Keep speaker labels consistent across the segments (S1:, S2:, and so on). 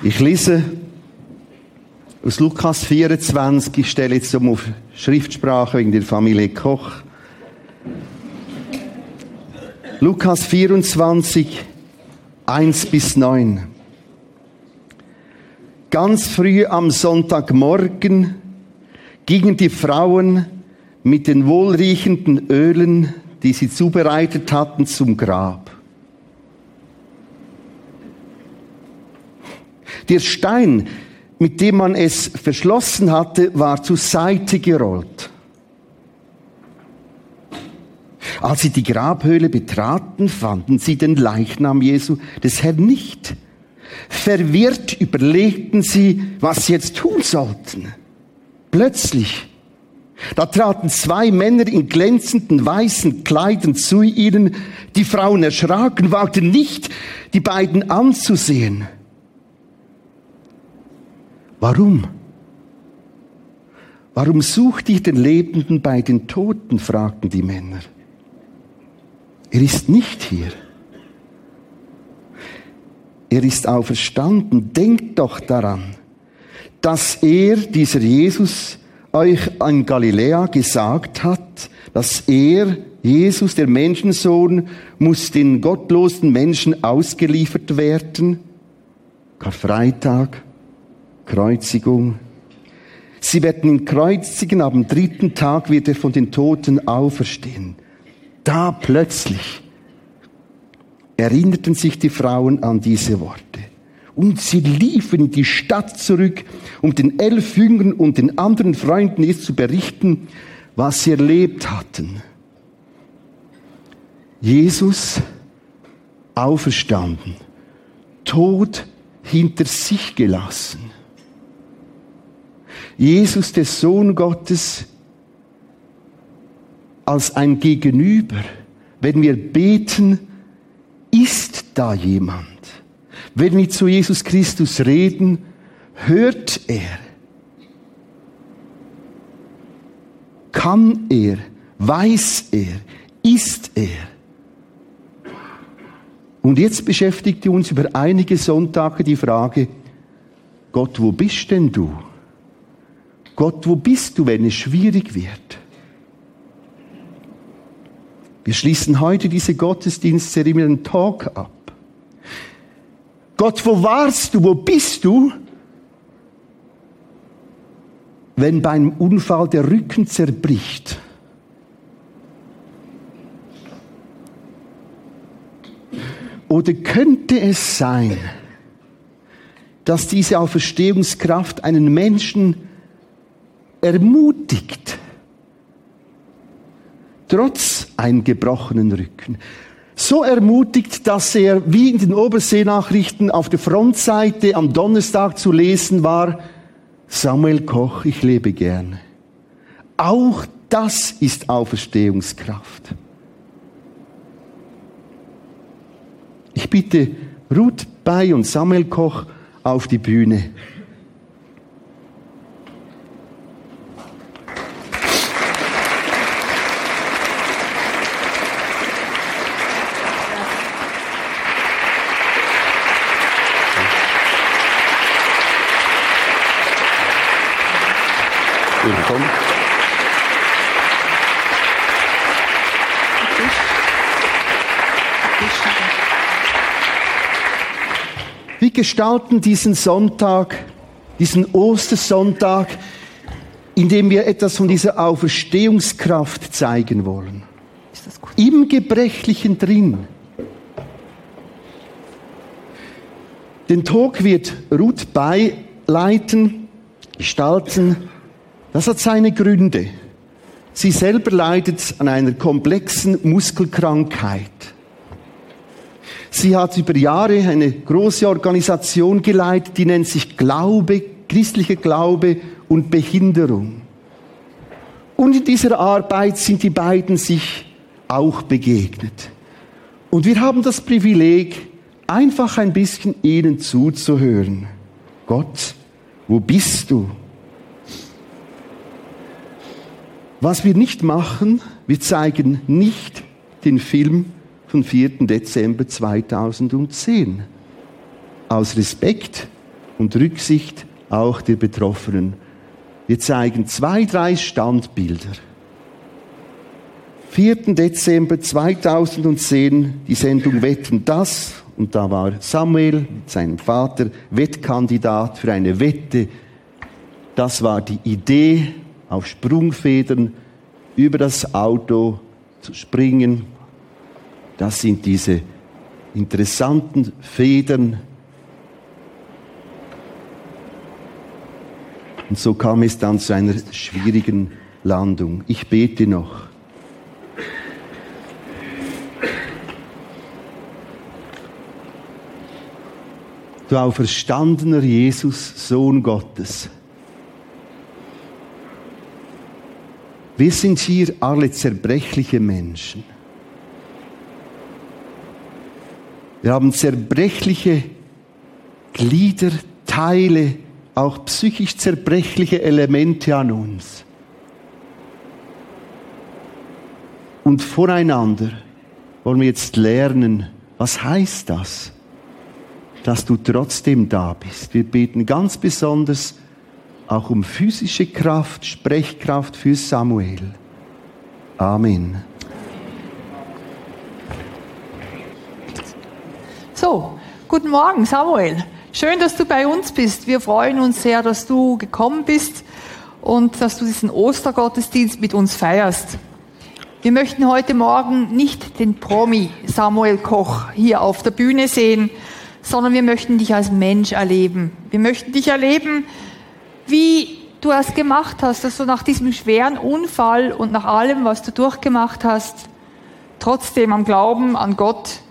S1: Ich lese aus Lukas 24, ich stelle jetzt um auf Schriftsprache wegen der Familie Koch. Lukas 24, 1 bis 9. Ganz früh am Sonntagmorgen gingen die Frauen mit den wohlriechenden Ölen, die sie zubereitet hatten, zum Grab. Der Stein, mit dem man es verschlossen hatte, war zur Seite gerollt. Als sie die Grabhöhle betraten, fanden sie den Leichnam Jesu des Herrn nicht. Verwirrt überlegten sie, was sie jetzt tun sollten. Plötzlich, da traten zwei Männer in glänzenden weißen Kleidern zu ihnen. Die Frauen erschraken, wagten nicht, die beiden anzusehen. Warum? Warum sucht ihr den Lebenden bei den Toten? fragten die Männer. Er ist nicht hier. Er ist auferstanden. Denkt doch daran, dass er, dieser Jesus, euch in Galiläa gesagt hat, dass er, Jesus, der Menschensohn, muss den gottlosen Menschen ausgeliefert werden. Karfreitag, Kreuzigung. Sie werden ihn kreuzigen, am dritten Tag wird er von den Toten auferstehen. Da plötzlich erinnerten sich die Frauen an diese Worte. Und sie liefen in die Stadt zurück, um den elf Jüngern und den anderen Freunden jetzt zu berichten, was sie erlebt hatten. Jesus auferstanden, Tod hinter sich gelassen. Jesus, der Sohn Gottes, als ein Gegenüber. Wenn wir beten, ist da jemand. Wenn wir zu Jesus Christus reden, hört er. Kann er, weiß er, ist er. Und jetzt beschäftigt uns über einige Sonntage die Frage, Gott, wo bist denn du? Gott, wo bist du, wenn es schwierig wird? Wir schließen heute diese Gottesdienstserie mit einem Talk ab. Gott, wo warst du? Wo bist du? Wenn beim Unfall der Rücken zerbricht. Oder könnte es sein, dass diese Auferstehungskraft einen Menschen ermutigt, trotz einem gebrochenen Rücken. So ermutigt, dass er, wie in den Oberseenachrichten auf der Frontseite am Donnerstag zu lesen war, Samuel Koch, ich lebe gerne. Auch das ist Auferstehungskraft. Ich bitte Ruth Bay und Samuel Koch auf die Bühne. Gestalten diesen Sonntag, diesen Ostersonntag, indem wir etwas von dieser Auferstehungskraft zeigen wollen. Im Gebrechlichen drin. Den Talk wird Ruth beileiten, gestalten. Das hat seine Gründe. Sie selber leidet an einer komplexen Muskelkrankheit. Sie hat über Jahre eine große Organisation geleitet, die nennt sich Glaube, christlicher Glaube und Behinderung. Und in dieser Arbeit sind die beiden sich auch begegnet. Und wir haben das Privileg, einfach ein bisschen ihnen zuzuhören. Gott, wo bist du? Was wir nicht machen, wir zeigen nicht den Film vom 4. Dezember 2010. Aus Respekt und Rücksicht auch der Betroffenen. Wir zeigen zwei, drei Standbilder. 4. Dezember 2010 die Sendung Wetten das und da war Samuel mit seinem Vater Wettkandidat für eine Wette. Das war die Idee, auf Sprungfedern über das Auto zu springen. Das sind diese interessanten Federn. Und so kam es dann zu einer schwierigen Landung. Ich bete noch. Du auferstandener Jesus, Sohn Gottes. Wir sind hier alle zerbrechliche Menschen. Wir haben zerbrechliche Glieder, Teile, auch psychisch zerbrechliche Elemente an uns. Und voreinander wollen wir jetzt lernen, was heißt das, dass du trotzdem da bist. Wir beten ganz besonders auch um physische Kraft, Sprechkraft für Samuel. Amen.
S2: So, guten Morgen, Samuel. Schön, dass du bei uns bist. Wir freuen uns sehr, dass du gekommen bist und dass du diesen Ostergottesdienst mit uns feierst. Wir möchten heute Morgen nicht den Promi Samuel Koch hier auf der Bühne sehen, sondern wir möchten dich als Mensch erleben. Wir möchten dich erleben, wie du es gemacht hast, dass du nach diesem schweren Unfall und nach allem, was du durchgemacht hast, trotzdem am Glauben an Gott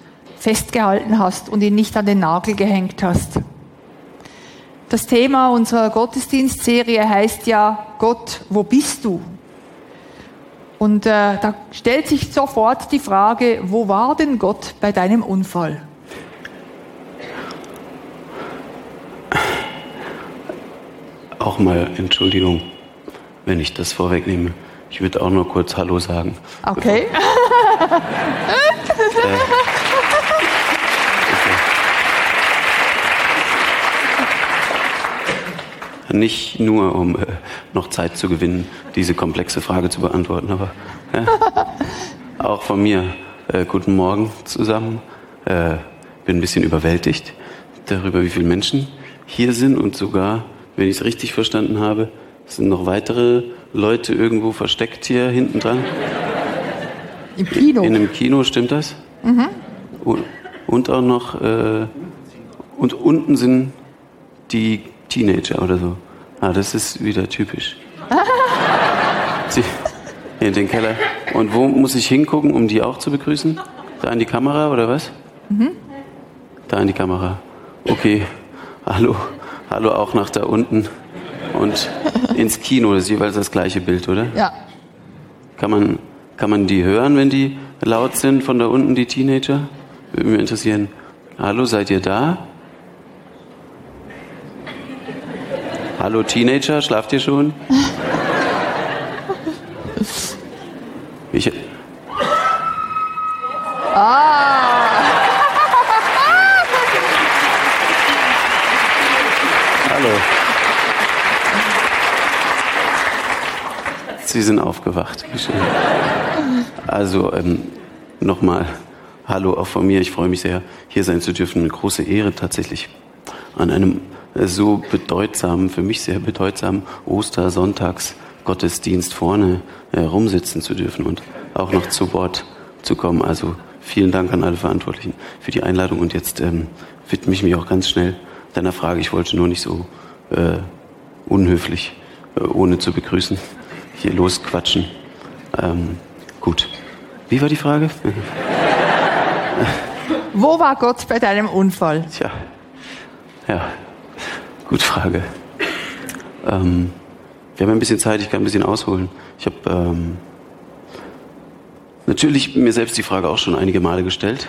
S2: festgehalten hast und ihn nicht an den Nagel gehängt hast. Das Thema unserer Gottesdienstserie heißt ja, Gott, wo bist du? Und äh, da stellt sich sofort die Frage, wo war denn Gott bei deinem Unfall?
S3: auch mal Entschuldigung, wenn ich das vorwegnehme. Ich würde auch nur kurz Hallo sagen.
S2: Okay.
S3: äh, nicht nur, um äh, noch Zeit zu gewinnen, diese komplexe Frage zu beantworten, aber äh, auch von mir äh, guten Morgen zusammen. Äh, bin ein bisschen überwältigt darüber, wie viele Menschen hier sind und sogar wenn ich es richtig verstanden habe, sind noch weitere Leute irgendwo versteckt hier hinten dran.
S2: Im Kino.
S3: In einem Kino, stimmt das? Mhm. Und, und auch noch, äh, und unten sind die Teenager oder so. Ah, das ist wieder typisch. Sie, in den Keller. Und wo muss ich hingucken, um die auch zu begrüßen? Da in die Kamera oder was? Mhm. Da in die Kamera. Okay. Hallo. Hallo auch nach da unten und ins Kino. Das ist jeweils das gleiche Bild, oder?
S2: Ja.
S3: Kann man, kann man die hören, wenn die laut sind von da unten, die Teenager? Würde mich interessieren. Hallo, seid ihr da? Hallo Teenager, schlaft ihr schon? Ich, Sie sind aufgewacht. Also ähm, nochmal Hallo auch von mir. Ich freue mich sehr, hier sein zu dürfen. Eine große Ehre tatsächlich an einem so bedeutsamen, für mich sehr bedeutsamen Ostersonntagsgottesdienst vorne äh, rumsitzen zu dürfen und auch noch zu Wort zu kommen. Also vielen Dank an alle Verantwortlichen für die Einladung und jetzt ähm, widme ich mich auch ganz schnell deiner Frage. Ich wollte nur nicht so äh, unhöflich, äh, ohne zu begrüßen hier losquatschen. Ähm, gut. Wie war die Frage?
S2: Wo war Gott bei deinem Unfall?
S3: Tja, ja, gute Frage. Ähm, wir haben ein bisschen Zeit, ich kann ein bisschen ausholen. Ich habe ähm, natürlich mir selbst die Frage auch schon einige Male gestellt.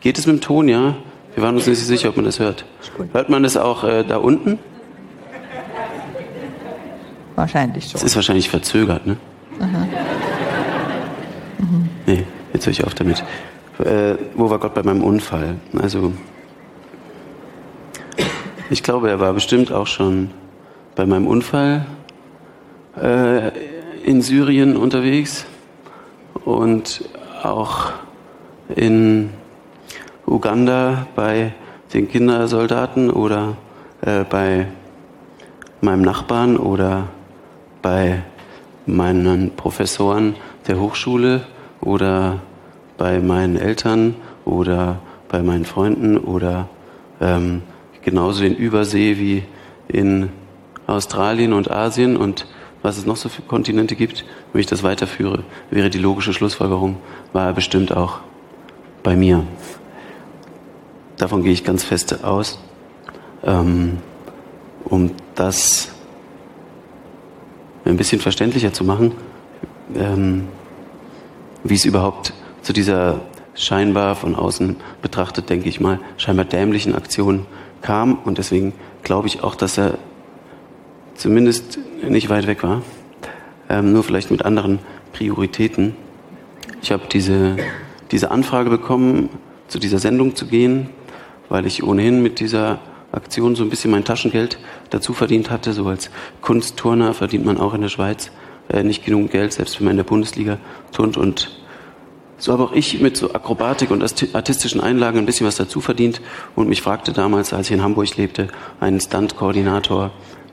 S3: Geht es mit dem Ton, ja? Wir waren uns nicht sicher, ob man das hört. Hört man das auch äh, da unten?
S2: Wahrscheinlich schon.
S3: Es ist wahrscheinlich verzögert, ne? Aha. Mhm. Nee, jetzt höre ich auf damit. Äh, wo war Gott bei meinem Unfall? Also, Ich glaube, er war bestimmt auch schon bei meinem Unfall äh, in Syrien unterwegs und auch in Uganda bei den Kindersoldaten oder äh, bei meinem Nachbarn oder bei meinen Professoren der Hochschule oder bei meinen Eltern oder bei meinen Freunden oder ähm, genauso in Übersee wie in Australien und Asien und was es noch so für Kontinente gibt, wenn ich das weiterführe, wäre die logische Schlussfolgerung, war er bestimmt auch bei mir. Davon gehe ich ganz fest aus, ähm, um das ein bisschen verständlicher zu machen, ähm, wie es überhaupt zu dieser scheinbar von außen betrachtet, denke ich mal, scheinbar dämlichen Aktion kam. Und deswegen glaube ich auch, dass er zumindest nicht weit weg war, ähm, nur vielleicht mit anderen Prioritäten. Ich habe diese, diese Anfrage bekommen, zu dieser Sendung zu gehen, weil ich ohnehin mit dieser Aktion so ein bisschen mein Taschengeld dazu verdient hatte. So als Kunstturner verdient man auch in der Schweiz äh, nicht genug Geld, selbst wenn man in der Bundesliga turnt. Und so habe auch ich mit so Akrobatik und artistischen Einlagen ein bisschen was dazu verdient. Und mich fragte damals, als ich in Hamburg lebte, ein Stunt-Koordinator,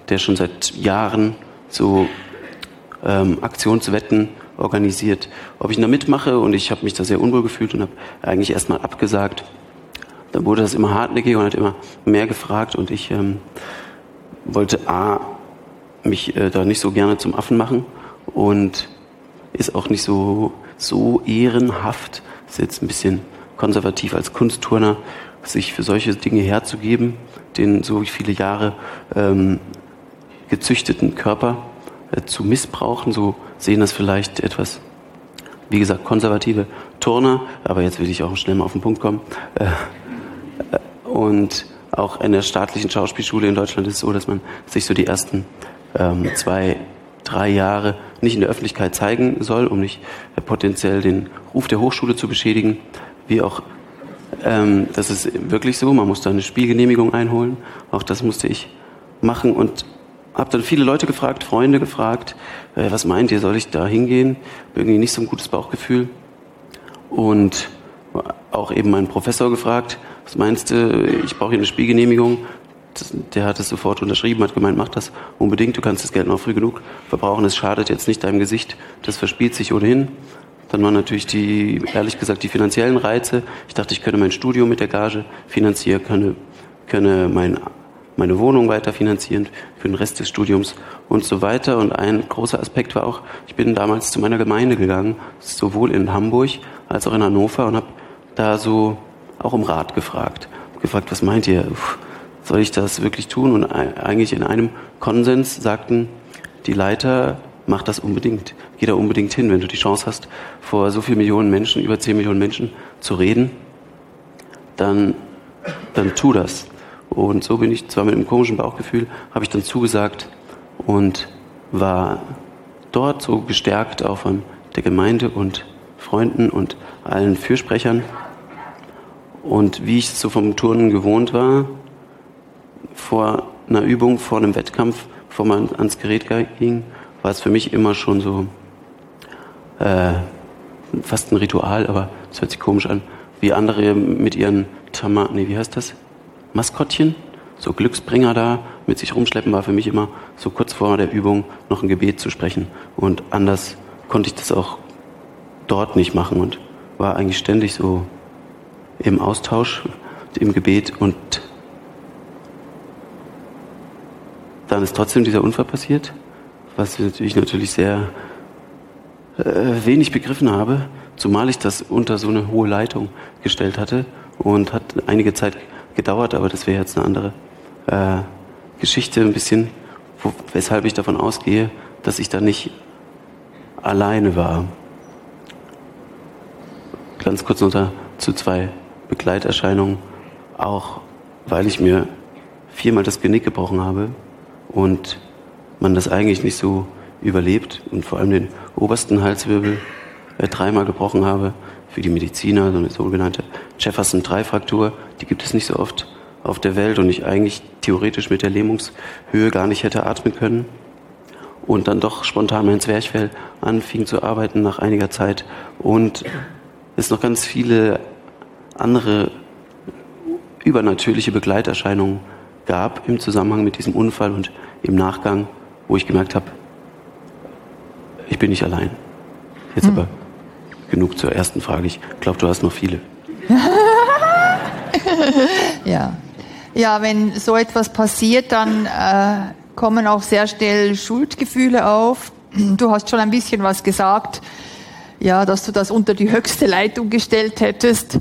S3: der schon seit Jahren so ähm, Aktionswetten organisiert, ob ich da mitmache. Und ich habe mich da sehr unwohl gefühlt und habe eigentlich erstmal abgesagt. Dann wurde das immer hartnäckiger und hat immer mehr gefragt. Und ich ähm, wollte A, mich äh, da nicht so gerne zum Affen machen und ist auch nicht so, so ehrenhaft, ist jetzt ein bisschen konservativ als Kunstturner, sich für solche Dinge herzugeben, den so viele Jahre ähm, gezüchteten Körper äh, zu missbrauchen. So sehen das vielleicht etwas, wie gesagt, konservative Turner, aber jetzt will ich auch schnell mal auf den Punkt kommen. Äh, äh, und auch in der staatlichen Schauspielschule in Deutschland ist es so, dass man sich so die ersten ähm, zwei, drei Jahre nicht in der Öffentlichkeit zeigen soll, um nicht äh, potenziell den Ruf der Hochschule zu beschädigen, wie auch ähm, das ist wirklich so, man muss da eine Spielgenehmigung einholen. Auch das musste ich machen und habe dann viele Leute gefragt, Freunde gefragt, äh, was meint ihr, soll ich da hingehen? Irgendwie nicht so ein gutes Bauchgefühl. Und auch eben meinen Professor gefragt, was meinst du, ich brauche hier eine Spielgenehmigung. Der hat es sofort unterschrieben, hat gemeint, mach das unbedingt, du kannst das Geld noch früh genug verbrauchen, es schadet jetzt nicht deinem Gesicht, das verspielt sich ohnehin. Dann waren natürlich die, ehrlich gesagt, die finanziellen Reize. Ich dachte, ich könne mein Studium mit der Gage finanzieren, könne, könne mein meine Wohnung weiter finanzieren für den Rest des Studiums und so weiter. Und ein großer Aspekt war auch, ich bin damals zu meiner Gemeinde gegangen, sowohl in Hamburg als auch in Hannover und habe da so auch um Rat gefragt. Gefragt, was meint ihr? Soll ich das wirklich tun? Und eigentlich in einem Konsens sagten die Leiter, mach das unbedingt. Geh da unbedingt hin, wenn du die Chance hast, vor so vielen Millionen Menschen, über zehn Millionen Menschen zu reden, dann, dann tu das. Und so bin ich zwar mit einem komischen Bauchgefühl, habe ich dann zugesagt und war dort so gestärkt auch von der Gemeinde und Freunden und allen Fürsprechern. Und wie ich es so vom Turnen gewohnt war, vor einer Übung, vor einem Wettkampf, bevor man ans Gerät ging, war es für mich immer schon so äh, fast ein Ritual, aber es hört sich komisch an, wie andere mit ihren Tama, nee, wie heißt das? Maskottchen, so Glücksbringer da mit sich rumschleppen, war für mich immer so kurz vor der Übung noch ein Gebet zu sprechen. Und anders konnte ich das auch dort nicht machen und war eigentlich ständig so im Austausch, im Gebet und dann ist trotzdem dieser Unfall passiert, was ich natürlich sehr äh, wenig begriffen habe, zumal ich das unter so eine hohe Leitung gestellt hatte und hat einige Zeit gedauert, aber das wäre jetzt eine andere äh, Geschichte, ein bisschen, wo, weshalb ich davon ausgehe, dass ich da nicht alleine war. Ganz kurz noch zu zwei Begleiterscheinungen, auch weil ich mir viermal das Genick gebrochen habe und man das eigentlich nicht so überlebt und vor allem den obersten Halswirbel äh, dreimal gebrochen habe. Für die Mediziner so eine sogenannte Jefferson-3-Fraktur, die gibt es nicht so oft. auf der Welt und ich eigentlich theoretisch mit der Lähmungshöhe gar nicht hätte atmen können. Und dann doch spontan mein Zwerchfell anfing zu arbeiten nach einiger Zeit und es noch ganz viele andere übernatürliche Begleiterscheinungen gab im Zusammenhang mit diesem Unfall und im Nachgang, wo ich gemerkt habe, ich bin nicht allein. Jetzt hm. aber genug zur ersten Frage. Ich glaube, du hast noch viele.
S2: ja. Ja, wenn so etwas passiert, dann äh, kommen auch sehr schnell Schuldgefühle auf. Du hast schon ein bisschen was gesagt, ja, dass du das unter die höchste Leitung gestellt hättest.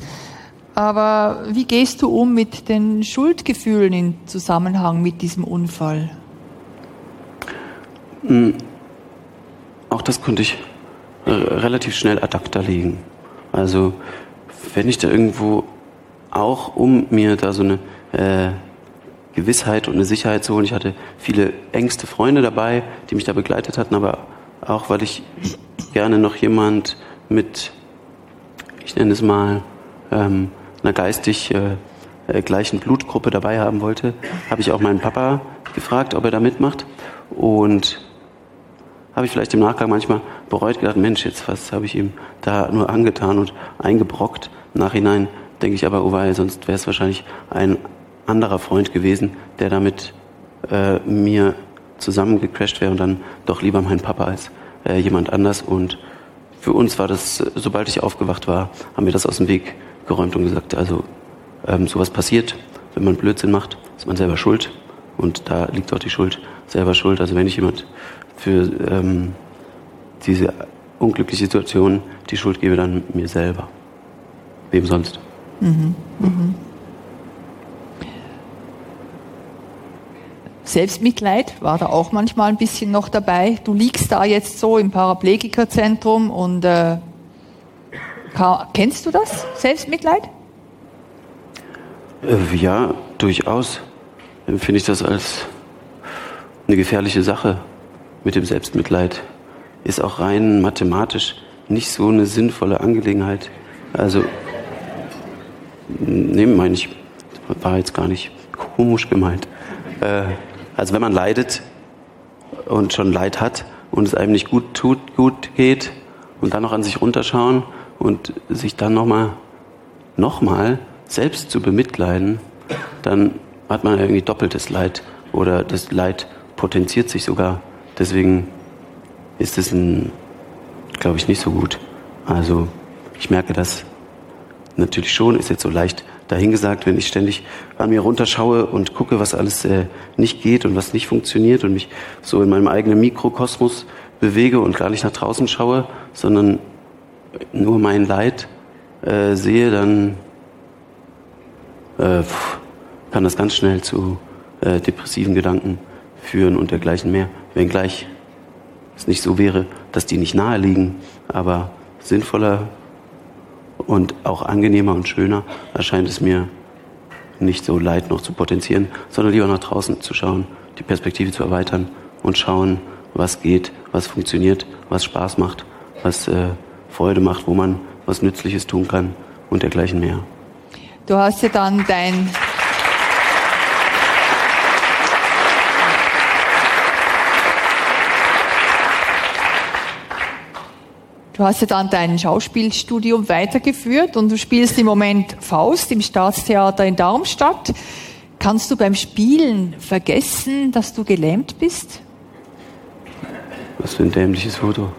S2: Aber wie gehst du um mit den Schuldgefühlen im Zusammenhang mit diesem Unfall?
S3: Hm. Auch das konnte ich äh, relativ schnell ad acta legen. Also wenn ich da irgendwo auch, um mir da so eine äh, Gewissheit und eine Sicherheit zu holen, ich hatte viele engste Freunde dabei, die mich da begleitet hatten, aber auch weil ich gerne noch jemand mit, ich nenne es mal, ähm, einer geistig äh, äh, gleichen Blutgruppe dabei haben wollte, habe ich auch meinen Papa gefragt, ob er da mitmacht. Und habe ich vielleicht im Nachgang manchmal bereut, gedacht, Mensch, jetzt was habe ich ihm da nur angetan und eingebrockt. Im Nachhinein denke ich aber, oh wei, sonst wäre es wahrscheinlich ein anderer Freund gewesen, der damit äh, mir zusammengecrashed wäre und dann doch lieber mein Papa als äh, jemand anders. Und für uns war das, sobald ich aufgewacht war, haben wir das aus dem Weg geräumt und gesagt, also ähm, sowas passiert, wenn man Blödsinn macht, ist man selber schuld. Und da liegt auch die Schuld selber schuld. Also wenn ich jemand für ähm, diese unglückliche Situation die Schuld gebe, dann mir selber. Wem sonst? Mhm. Mhm.
S2: Selbstmitleid war da auch manchmal ein bisschen noch dabei. Du liegst da jetzt so im Paraplegikerzentrum und äh, kennst du das, Selbstmitleid?
S3: Äh, ja, durchaus empfinde ich das als eine gefährliche Sache mit dem Selbstmitleid. Ist auch rein mathematisch nicht so eine sinnvolle Angelegenheit. Also, nehmen meine ich, war jetzt gar nicht komisch gemeint. Äh, also wenn man leidet und schon Leid hat und es einem nicht gut tut, gut geht und dann noch an sich runterschauen und sich dann nochmal, nochmal selbst zu bemitleiden, dann hat man irgendwie doppeltes Leid oder das Leid potenziert sich sogar. Deswegen ist es glaube ich, nicht so gut. Also ich merke das natürlich schon, ist jetzt so leicht dahingesagt, wenn ich ständig an mir runterschaue und gucke, was alles äh, nicht geht und was nicht funktioniert und mich so in meinem eigenen Mikrokosmos bewege und gar nicht nach draußen schaue, sondern nur mein Leid äh, sehe, dann äh, kann das ganz schnell zu äh, depressiven Gedanken führen und dergleichen mehr. Wenngleich es nicht so wäre, dass die nicht nahe liegen, aber sinnvoller und auch angenehmer und schöner erscheint es mir nicht so Leid noch zu potenzieren, sondern lieber nach draußen zu schauen, die Perspektive zu erweitern und schauen, was geht, was funktioniert, was Spaß macht, was äh, Freude macht, wo man was Nützliches tun kann und dergleichen mehr.
S2: Du hast ja dann dein Du hast ja dann dein Schauspielstudium weitergeführt und du spielst im Moment Faust im Staatstheater in Darmstadt. Kannst du beim Spielen vergessen, dass du gelähmt bist?
S3: Was für ein dämliches Foto.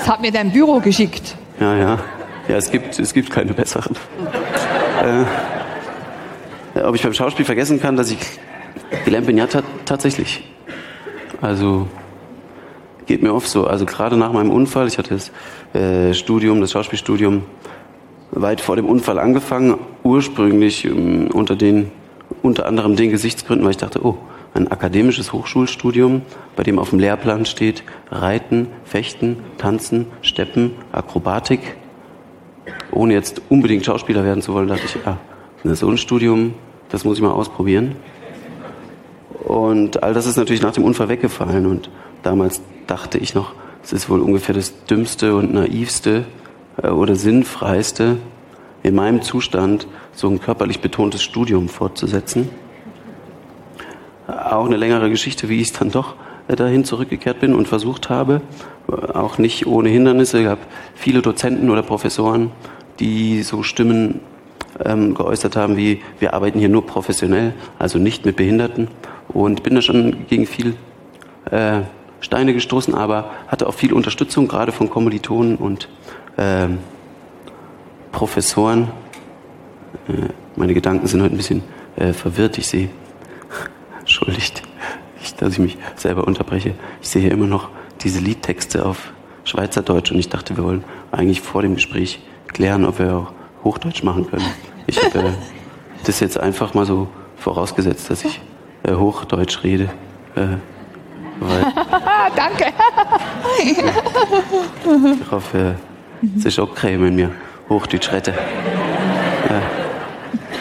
S2: Das hat mir dein Büro geschickt.
S3: Ja, ja. Ja, es gibt, es gibt keine besseren. äh, ob ich beim Schauspiel vergessen kann, dass ich gelähmt bin? Ja, tatsächlich. Also, geht mir oft so. Also gerade nach meinem Unfall, ich hatte das äh, Studium, das Schauspielstudium weit vor dem Unfall angefangen, ursprünglich ähm, unter den unter anderem den Gesichtsgründen, weil ich dachte, oh, ein akademisches Hochschulstudium, bei dem auf dem Lehrplan steht Reiten, Fechten, Tanzen, Steppen, Akrobatik. Ohne jetzt unbedingt Schauspieler werden zu wollen, dachte ich, ah, so ein Studium, das muss ich mal ausprobieren. Und all das ist natürlich nach dem Unfall weggefallen und damals dachte ich noch, es ist wohl ungefähr das Dümmste und Naivste äh, oder Sinnfreiste, in meinem Zustand so ein körperlich betontes Studium fortzusetzen. Auch eine längere Geschichte, wie ich dann doch äh, dahin zurückgekehrt bin und versucht habe, äh, auch nicht ohne Hindernisse. Es gab viele Dozenten oder Professoren, die so Stimmen ähm, geäußert haben, wie wir arbeiten hier nur professionell, also nicht mit Behinderten. Und bin da schon gegen viel äh, Steine gestoßen, aber hatte auch viel Unterstützung, gerade von Kommilitonen und äh, Professoren. Äh, meine Gedanken sind heute ein bisschen äh, verwirrt. Ich sehe, entschuldigt, ich, dass ich mich selber unterbreche. Ich sehe hier immer noch diese Liedtexte auf Schweizerdeutsch und ich dachte, wir wollen eigentlich vor dem Gespräch klären, ob wir auch Hochdeutsch machen können. Ich habe äh, das jetzt einfach mal so vorausgesetzt, dass ich äh, Hochdeutsch rede. Äh,
S2: Danke.
S3: ich hoffe, es ist okay, wenn wir Hochdeutsch reden.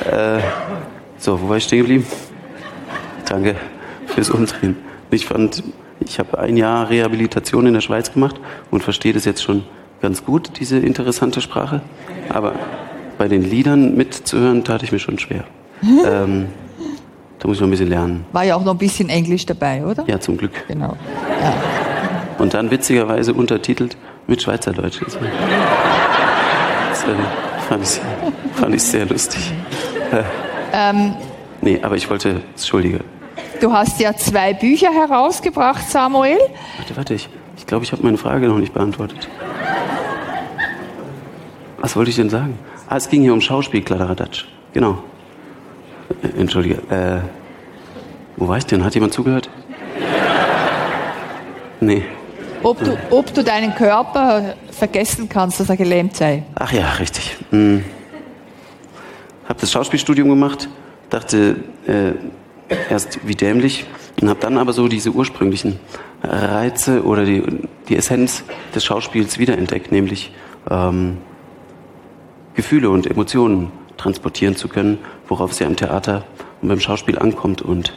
S3: Äh, so, wo war ich stehen geblieben? Danke fürs Umdrehen. Ich fand, ich habe ein Jahr Rehabilitation in der Schweiz gemacht und verstehe das jetzt schon ganz gut, diese interessante Sprache. Aber bei den Liedern mitzuhören, tat ich mir schon schwer. ähm, da muss ich noch ein bisschen lernen.
S2: War ja auch noch ein bisschen Englisch dabei, oder?
S3: Ja, zum Glück.
S2: Genau. Ja.
S3: Und dann witzigerweise untertitelt mit Schweizerdeutsch. Das äh, fand, ich, fand ich sehr lustig.
S2: Ähm,
S3: Nee, aber ich wollte, entschuldige.
S2: Du hast ja zwei Bücher herausgebracht, Samuel.
S3: Warte, warte, ich, ich glaube, ich habe meine Frage noch nicht beantwortet. Was wollte ich denn sagen? Ah, es ging hier um Schauspiel, Kladderadatsch. Genau. Äh, Entschuldige. Äh, wo war ich denn? Hat jemand zugehört? Nee.
S2: Ob du, ob du deinen Körper vergessen kannst, dass er gelähmt sei.
S3: Ach ja, richtig. Hm. Hab das Schauspielstudium gemacht, dachte äh, erst wie dämlich und habe dann aber so diese ursprünglichen Reize oder die, die Essenz des Schauspiels wiederentdeckt, nämlich ähm, Gefühle und Emotionen transportieren zu können, worauf es ja im Theater und beim Schauspiel ankommt. Und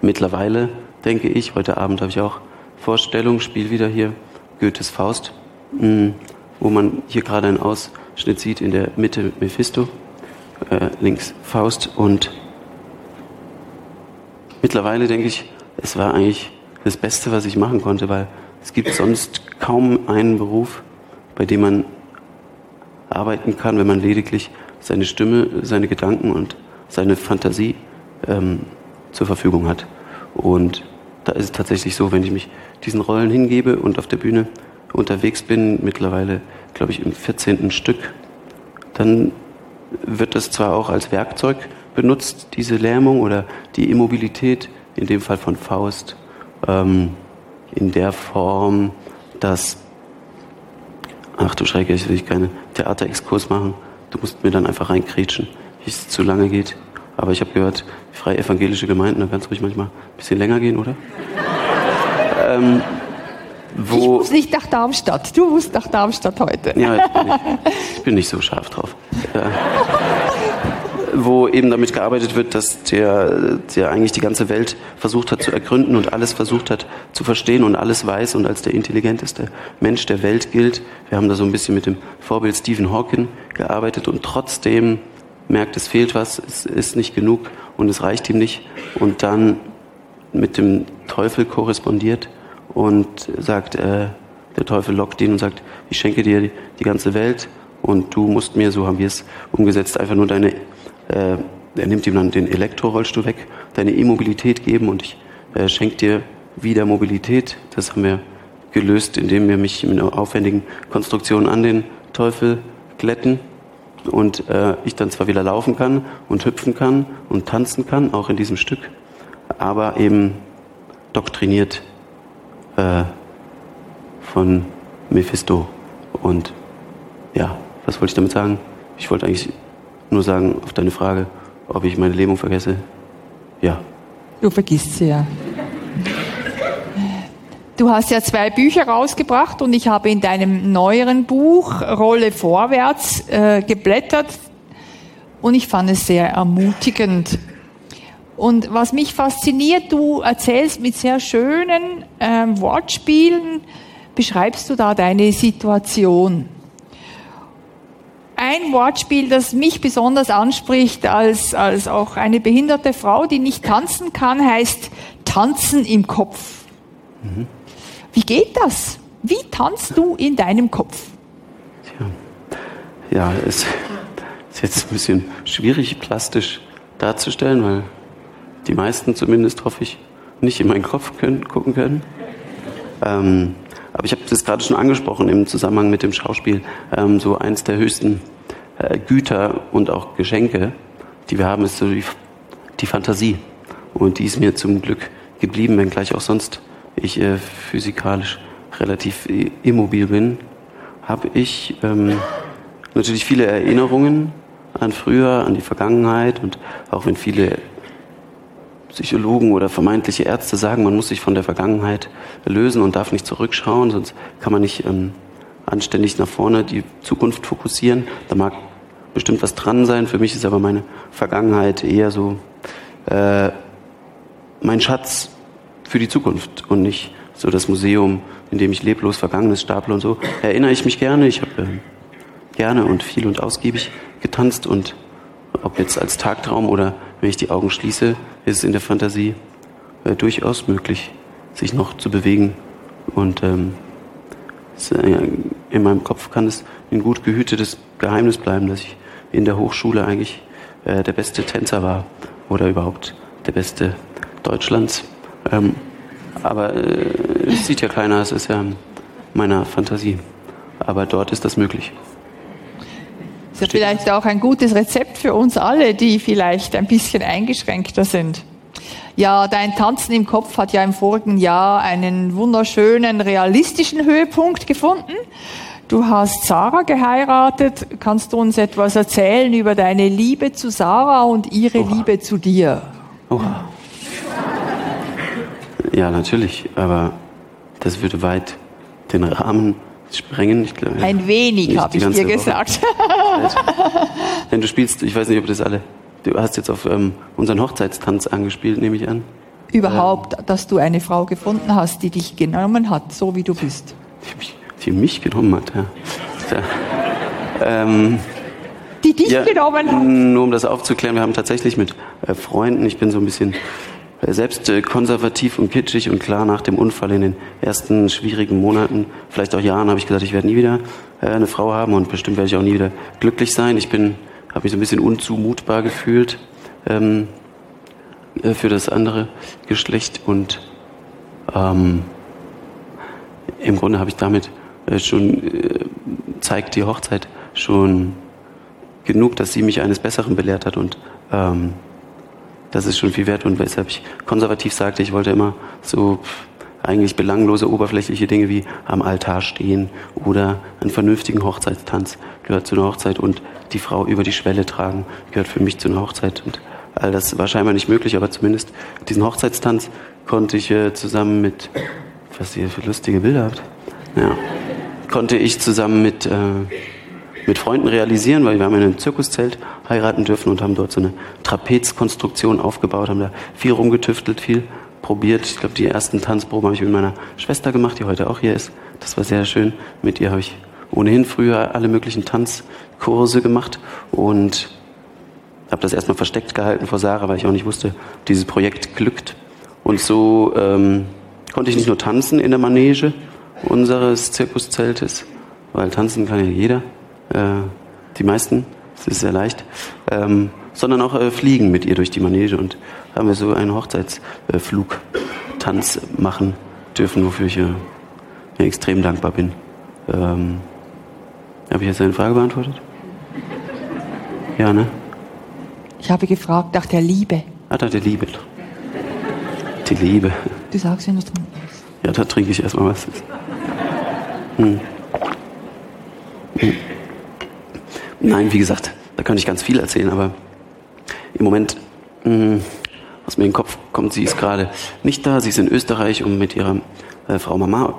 S3: mittlerweile denke ich, heute Abend habe ich auch Vorstellung, Spiel wieder hier, Goethes Faust, mh, wo man hier gerade einen Ausschnitt sieht, in der Mitte Mephisto, äh, links Faust und mittlerweile denke ich, es war eigentlich das Beste, was ich machen konnte, weil es gibt sonst kaum einen Beruf, bei dem man arbeiten kann, wenn man lediglich seine Stimme, seine Gedanken und seine Fantasie ähm, zur Verfügung hat. Und da ist es tatsächlich so, wenn ich mich diesen Rollen hingebe und auf der Bühne unterwegs bin, mittlerweile, glaube ich, im 14. Stück, dann wird das zwar auch als Werkzeug benutzt, diese Lähmung oder die Immobilität, in dem Fall von Faust, ähm, in der Form, dass, ach du Schreck, ich will keine Theaterexkurs machen, du musst mir dann einfach reinkrätschen, wie es zu lange geht. Aber ich habe gehört, freie evangelische Gemeinden, da kann es ruhig manchmal ein bisschen länger gehen, oder? ähm,
S2: Ich
S3: wo,
S2: muss nicht nach Darmstadt. Du musst nach Darmstadt heute.
S3: ja, ich bin nicht, ich bin nicht so scharf drauf. Ja. Wo eben damit gearbeitet wird, dass der, der eigentlich die ganze Welt versucht hat zu ergründen und alles versucht hat zu verstehen und alles weiß und als der intelligenteste Mensch der Welt gilt. Wir haben da so ein bisschen mit dem Vorbild Stephen Hawking gearbeitet und trotzdem merkt, es fehlt was, es ist nicht genug und es reicht ihm nicht und dann mit dem Teufel korrespondiert und sagt, äh, der Teufel lockt ihn und sagt, ich schenke dir die, die ganze Welt und du musst mir, so haben wir es umgesetzt, einfach nur deine, äh, er nimmt ihm dann den Elektrorollstuhl weg, deine Immobilität geben und ich äh, schenke dir wieder Mobilität. Das haben wir gelöst, indem wir mich mit einer aufwendigen Konstruktion an den Teufel glätten und äh, ich dann zwar wieder laufen kann und hüpfen kann und tanzen kann, auch in diesem Stück, aber eben doktriniert äh, von Mephisto. Und ja, was wollte ich damit sagen? Ich wollte eigentlich nur sagen, auf deine Frage, ob ich meine Lähmung vergesse. Ja.
S2: Du vergisst sie ja. Du hast ja zwei Bücher rausgebracht und ich habe in deinem neueren Buch Rolle vorwärts äh, geblättert und ich fand es sehr ermutigend. Und was mich fasziniert, du erzählst mit sehr schönen ähm, Wortspielen, beschreibst du da deine Situation. Ein Wortspiel, das mich besonders anspricht als, als auch eine behinderte Frau, die nicht tanzen kann, heißt Tanzen im Kopf. Mhm. Wie geht das? Wie tanzt du in deinem Kopf?
S3: Tja. Ja, es ist jetzt ein bisschen schwierig plastisch darzustellen, weil die meisten zumindest, hoffe ich, nicht in meinen Kopf können, gucken können. Ähm, aber ich habe das gerade schon angesprochen im Zusammenhang mit dem Schauspiel. Ähm, so eins der höchsten äh, Güter und auch Geschenke, die wir haben, ist so die, die, Fantasie. Und die ist mir zum Glück geblieben, wenngleich auch sonst ich äh, physikalisch relativ immobil bin, habe ich ähm, natürlich viele Erinnerungen an früher, an die Vergangenheit und auch wenn viele Psychologen oder vermeintliche Ärzte sagen, man muss sich von der Vergangenheit lösen und darf nicht zurückschauen, sonst kann man nicht ähm, anständig nach vorne die Zukunft fokussieren. Da mag bestimmt was dran sein. Für mich ist aber meine Vergangenheit eher so äh, mein Schatz für die Zukunft und nicht so das Museum, in dem ich leblos Vergangenes staple und so. Erinnere ich mich gerne. Ich habe äh, gerne und viel und ausgiebig getanzt und ob jetzt als Tagtraum oder wenn ich die Augen schließe, ist es in der Fantasie äh, durchaus möglich, sich noch zu bewegen. Und ähm, äh, in meinem Kopf kann es ein gut gehütetes Geheimnis bleiben, dass ich in der Hochschule eigentlich äh, der beste Tänzer war oder überhaupt der beste Deutschlands. Ähm, aber äh, es sieht ja keiner, es ist ja meiner Fantasie. Aber dort ist das möglich.
S2: Ja vielleicht auch ein gutes Rezept für uns alle, die vielleicht ein bisschen eingeschränkter sind. Ja, dein Tanzen im Kopf hat ja im vorigen Jahr einen wunderschönen, realistischen Höhepunkt gefunden. Du hast Sarah geheiratet. Kannst du uns etwas erzählen über deine Liebe zu Sarah und ihre Oha. Liebe zu dir? Oha.
S3: Ja, natürlich, aber das würde weit den Rahmen sprengen. Ich
S2: glaube, Ein wenig, habe ich dir gesagt.
S3: Wenn du spielst, ich weiß nicht, ob das alle. Du hast jetzt auf ähm, unseren Hochzeitstanz angespielt, nehme ich an.
S2: Überhaupt, ähm, dass du eine Frau gefunden hast, die dich genommen hat, so wie du bist.
S3: Die mich, die mich genommen hat, ja. ja. Ähm,
S2: die dich ja, genommen hat.
S3: Nur um das aufzuklären, wir haben tatsächlich mit äh, Freunden, ich bin so ein bisschen selbst äh, konservativ und kitschig und klar nach dem Unfall in den ersten schwierigen Monaten, vielleicht auch Jahren, habe ich gesagt, ich werde nie wieder äh, eine Frau haben und bestimmt werde ich auch nie wieder glücklich sein. Ich bin, habe mich so ein bisschen unzumutbar gefühlt ähm, äh, für das andere Geschlecht und ähm, im Grunde habe ich damit äh, schon äh, zeigt die Hochzeit schon genug, dass sie mich eines Besseren belehrt hat und ähm, das ist schon viel wert und weshalb ich konservativ sagte, ich wollte immer so eigentlich belanglose, oberflächliche Dinge wie am Altar stehen oder einen vernünftigen Hochzeitstanz gehört zu einer Hochzeit und die Frau über die Schwelle tragen gehört für mich zu einer Hochzeit und all das war scheinbar nicht möglich, aber zumindest diesen Hochzeitstanz konnte ich äh, zusammen mit, was ihr für lustige Bilder habt, ja, konnte ich zusammen mit äh, mit Freunden realisieren, weil wir haben in einem Zirkuszelt heiraten dürfen und haben dort so eine Trapezkonstruktion aufgebaut, haben da viel rumgetüftelt, viel probiert. Ich glaube, die ersten Tanzproben habe ich mit meiner Schwester gemacht, die heute auch hier ist. Das war sehr schön. Mit ihr habe ich ohnehin früher alle möglichen Tanzkurse gemacht und habe das erstmal versteckt gehalten vor Sarah, weil ich auch nicht wusste, dieses Projekt glückt. Und so ähm, konnte ich nicht nur tanzen in der Manege unseres Zirkuszeltes, weil tanzen kann ja jeder, äh, die meisten, es ist sehr leicht, ähm, sondern auch äh, fliegen mit ihr durch die Manege und haben wir so einen Hochzeitsflugtanz machen dürfen, wofür ich äh, extrem dankbar bin. Ähm, habe ich jetzt eine Frage beantwortet? Ja, ne?
S2: Ich habe gefragt nach der Liebe.
S3: Ah, nach der Liebe. Die Liebe.
S2: Du sagst, wenn du trinken
S3: Ja, da trinke ich erstmal was. Hm. Nein, wie gesagt, da könnte ich ganz viel erzählen, aber im Moment, mh, hm, was mir in den Kopf kommt, sie ist gerade nicht da. Sie ist in Österreich, um mit ihrer äh, Frau Mama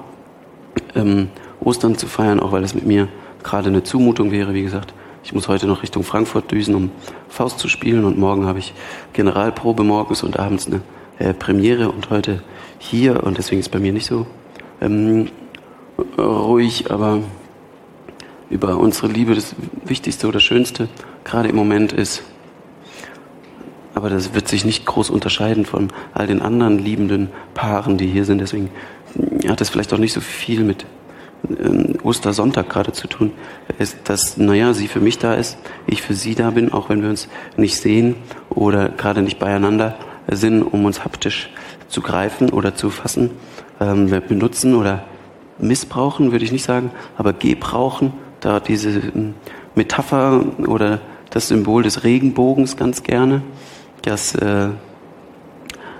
S3: ähm, Ostern zu feiern, auch weil es mit mir gerade eine Zumutung wäre, wie gesagt. Ich muss heute noch Richtung Frankfurt düsen, um Faust zu spielen und morgen habe ich Generalprobe morgens und abends eine äh, Premiere und heute hier und deswegen ist bei mir nicht so ähm, ruhig, aber über unsere Liebe das Wichtigste oder Schönste gerade im Moment ist. Aber das wird sich nicht groß unterscheiden von all den anderen liebenden Paaren, die hier sind. Deswegen hat es vielleicht auch nicht so viel mit ähm, Ostersonntag gerade zu tun, ist, dass, naja, sie für mich da ist, ich für sie da bin, auch wenn wir uns nicht sehen oder gerade nicht beieinander sind, um uns haptisch zu greifen oder zu fassen. Ähm, benutzen oder missbrauchen, würde ich nicht sagen, aber gebrauchen da diese ähm, Metapher oder das Symbol des Regenbogens ganz gerne, das äh,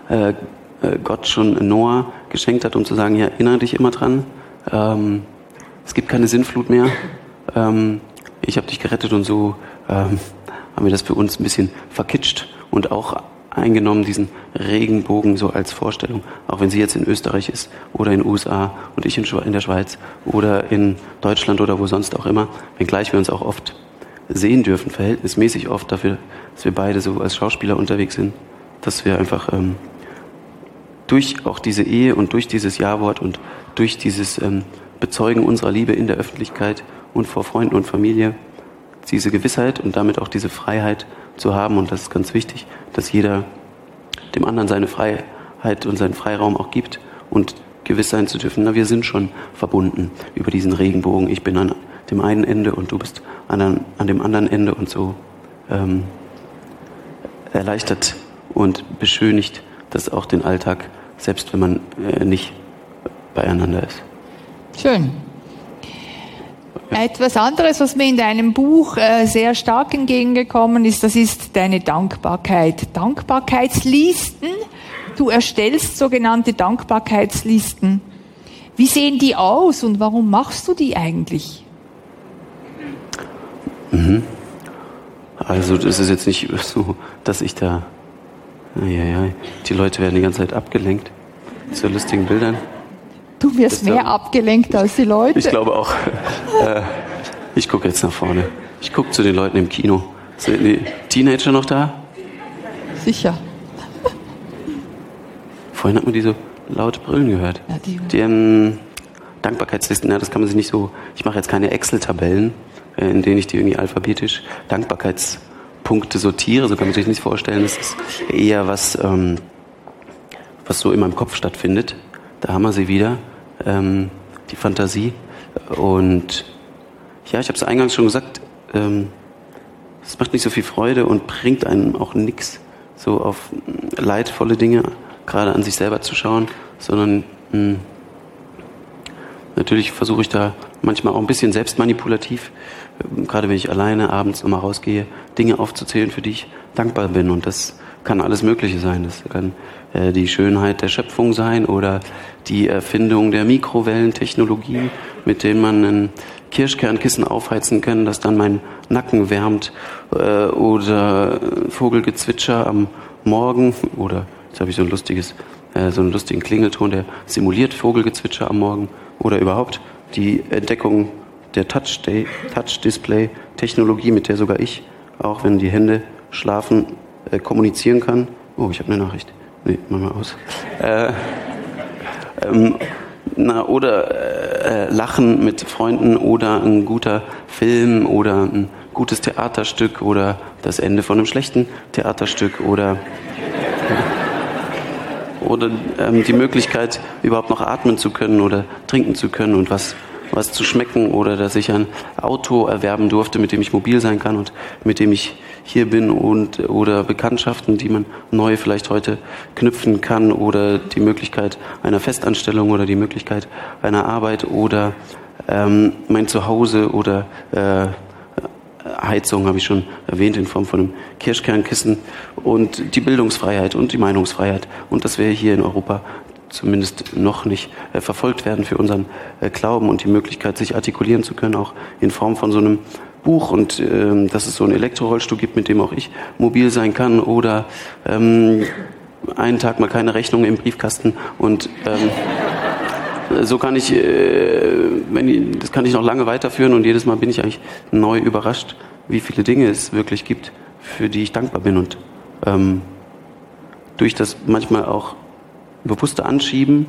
S3: äh, äh Gott schon Noah geschenkt hat, um zu sagen, ja, erinnere dich immer dran. Ähm, es gibt keine Sinnflut mehr. Ähm, ich habe dich gerettet und so ähm, haben wir das für uns ein bisschen verkitscht und auch eingenommen, diesen Regenbogen so als Vorstellung. Auch wenn sie jetzt in Österreich ist oder in den USA und ich in, der Schweiz oder in Deutschland oder wo sonst auch immer, wenngleich wir uns auch oft sehen dürfen, verhältnismäßig oft dafür, dass wir beide so als Schauspieler unterwegs sind, dass wir einfach ähm, durch auch diese Ehe und durch dieses Ja-Wort und durch dieses ähm, Bezeugen unserer Liebe in der Öffentlichkeit und vor Freunden und Familie diese Gewissheit und damit auch diese Freiheit zu haben. Und das ist ganz wichtig, dass jeder dem anderen seine Freiheit und seinen Freiraum auch gibt und gewiss sein zu dürfen, na, wir sind schon verbunden über diesen Regenbogen. Ich bin an dem einen Ende und du bist an, an dem anderen Ende und so ähm, erleichtert und beschönigt das auch den Alltag, selbst wenn man äh, nicht beieinander ist.
S2: Schön. Etwas anderes, was mir in deinem Buch äh, sehr stark entgegengekommen ist, das ist deine Dankbarkeit. Dankbarkeitslisten. Du erstellst sogenannte Dankbarkeitslisten. Wie sehen die aus und warum machst du die eigentlich?
S3: Mhm. Also das ist jetzt nicht so, dass ich da... Ja, ja, die Leute werden die ganze Zeit abgelenkt zu lustigen Bildern.
S2: Du wirst mehr abgelenkt als die Leute.
S3: Ich glaube auch. Äh, ich gucke jetzt nach vorne. Ich gucke zu den Leuten im Kino. Sind die Teenager noch da?
S2: Sicher.
S3: Vorhin hat man diese laut Brillen gehört. Ja, die, die ähm, Dankbarkeitslisten, ja, das kann man sich nicht so. Ich mache jetzt keine Excel-Tabellen, äh, in denen ich die irgendwie alphabetisch Dankbarkeitspunkte sortiere. So kann man sich nicht vorstellen. Das ist eher was, ähm, was so in meinem Kopf stattfindet. Da haben wir sie wieder ähm, die Fantasie. Und ja, ich habe es eingangs schon gesagt, ähm, es macht nicht so viel Freude und bringt einem auch nichts, so auf leidvolle Dinge gerade an sich selber zu schauen, sondern mh, hm, natürlich versuche ich da manchmal auch ein bisschen selbstmanipulativ, äh, gerade wenn ich alleine abends nochmal rausgehe, Dinge aufzuzählen, für die ich dankbar bin. Und das kann alles Mögliche sein. Das kann äh, die Schönheit der Schöpfung sein oder die Erfindung der Mikrowellentechnologie, mit denen man ein Kirschkernkissen aufheizen kann, das dann meinen Nacken wärmt äh, oder Vogelgezwitscher am Morgen oder jetzt habe ich so ein lustiges äh, so einen lustigen Klingelton, der simuliert Vogelgezwitscher am Morgen oder überhaupt die Entdeckung der Touch-Display-Technologie, mit der sogar ich, auch wenn die Hände schlafen, äh, kommunizieren kann. Oh, ich habe eine Nachricht. Nee, mach mal aus. Äh, ähm, na, oder äh, Lachen mit Freunden oder ein guter Film oder ein gutes Theaterstück oder das Ende von einem schlechten Theaterstück oder oder ähm, die Möglichkeit überhaupt noch atmen zu können oder trinken zu können und was was zu schmecken oder dass ich ein Auto erwerben durfte, mit dem ich mobil sein kann und mit dem ich hier bin und oder Bekanntschaften, die man neu vielleicht heute knüpfen kann oder die Möglichkeit einer Festanstellung oder die Möglichkeit einer Arbeit oder ähm, mein Zuhause oder äh, Heizung habe ich schon erwähnt in Form von einem Kirschkernkissen und die Bildungsfreiheit und die Meinungsfreiheit und dass wir hier in Europa zumindest noch nicht äh, verfolgt werden für unseren äh, Glauben und die Möglichkeit, sich artikulieren zu können, auch in Form von so einem Buch. Und ähm, dass es so einen Elektrorollstuhl gibt, mit dem auch ich mobil sein kann oder ähm, einen Tag mal keine Rechnung im Briefkasten und ähm, so kann ich, äh, wenn das kann ich noch lange weiterführen und jedes Mal bin ich eigentlich neu überrascht, wie viele Dinge es wirklich gibt, für die ich dankbar bin. Und ähm, durch das manchmal auch bewusste Anschieben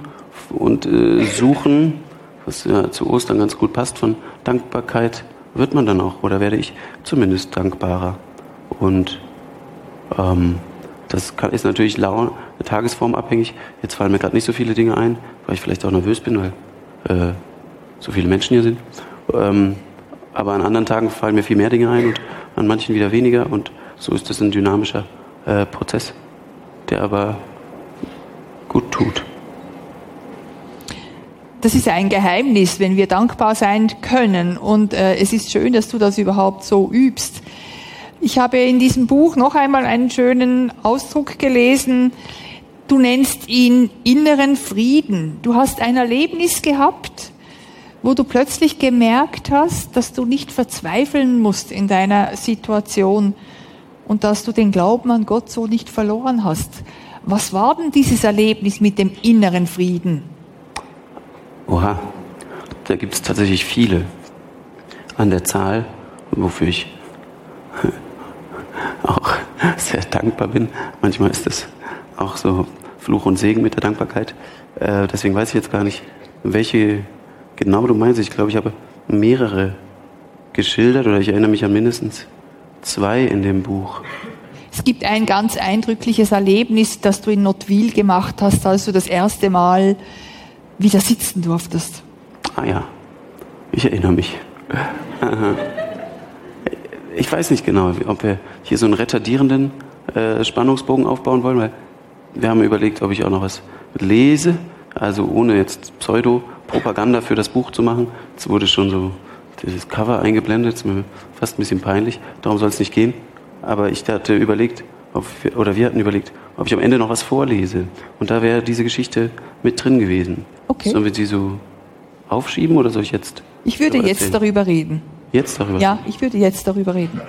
S3: und äh, Suchen, was ja zu Ostern ganz gut passt, von Dankbarkeit wird man dann auch, oder werde ich zumindest dankbarer. Und ähm, das kann, ist natürlich Laune, Tagesform abhängig. Jetzt fallen mir gerade nicht so viele Dinge ein, weil ich vielleicht auch nervös bin, weil äh, so viele Menschen hier sind. Ähm, aber an anderen Tagen fallen mir viel mehr Dinge ein und an manchen wieder weniger. Und so ist das ein dynamischer äh, Prozess, der aber gut tut.
S2: Das ist ein Geheimnis, wenn wir dankbar sein können. Und äh, es ist schön, dass du das überhaupt so übst. Ich habe in diesem Buch noch einmal einen schönen Ausdruck gelesen. Du nennst ihn inneren Frieden. Du hast ein Erlebnis gehabt, wo du plötzlich gemerkt hast, dass du nicht verzweifeln musst in deiner Situation und dass du den Glauben an Gott so nicht verloren hast. Was war denn dieses Erlebnis mit dem inneren Frieden?
S3: Oha, da gibt es tatsächlich viele an der Zahl, wofür ich auch sehr dankbar bin. Manchmal ist es auch so Fluch und Segen mit der Dankbarkeit. Äh, deswegen weiß ich jetzt gar nicht, welche genau du meinst. Ich glaube, ich habe mehrere geschildert oder ich erinnere mich an mindestens zwei in dem Buch.
S2: Es gibt ein ganz eindrückliches Erlebnis, das du in Notville gemacht hast, als du das erste Mal wieder sitzen durftest.
S3: Ah ja, ich erinnere mich. Ich weiß nicht genau, ob wir hier so einen retardierenden äh, Spannungsbogen aufbauen wollen, weil wir haben überlegt, ob ich auch noch was lese, also ohne jetzt Pseudo-Propaganda für das Buch zu machen. Jetzt wurde schon so dieses Cover eingeblendet, ist mir fast ein bisschen peinlich, darum soll es nicht gehen. Aber ich hatte überlegt, wir, oder wir hatten überlegt, ob ich am Ende noch was vorlese. Und da wäre diese Geschichte mit drin gewesen.
S2: Okay.
S3: Sollen wir sie so aufschieben oder soll ich jetzt?
S2: Ich würde jetzt
S3: erzählen?
S2: darüber reden.
S3: Jetzt darüber?
S2: Ja, ich würde jetzt darüber reden.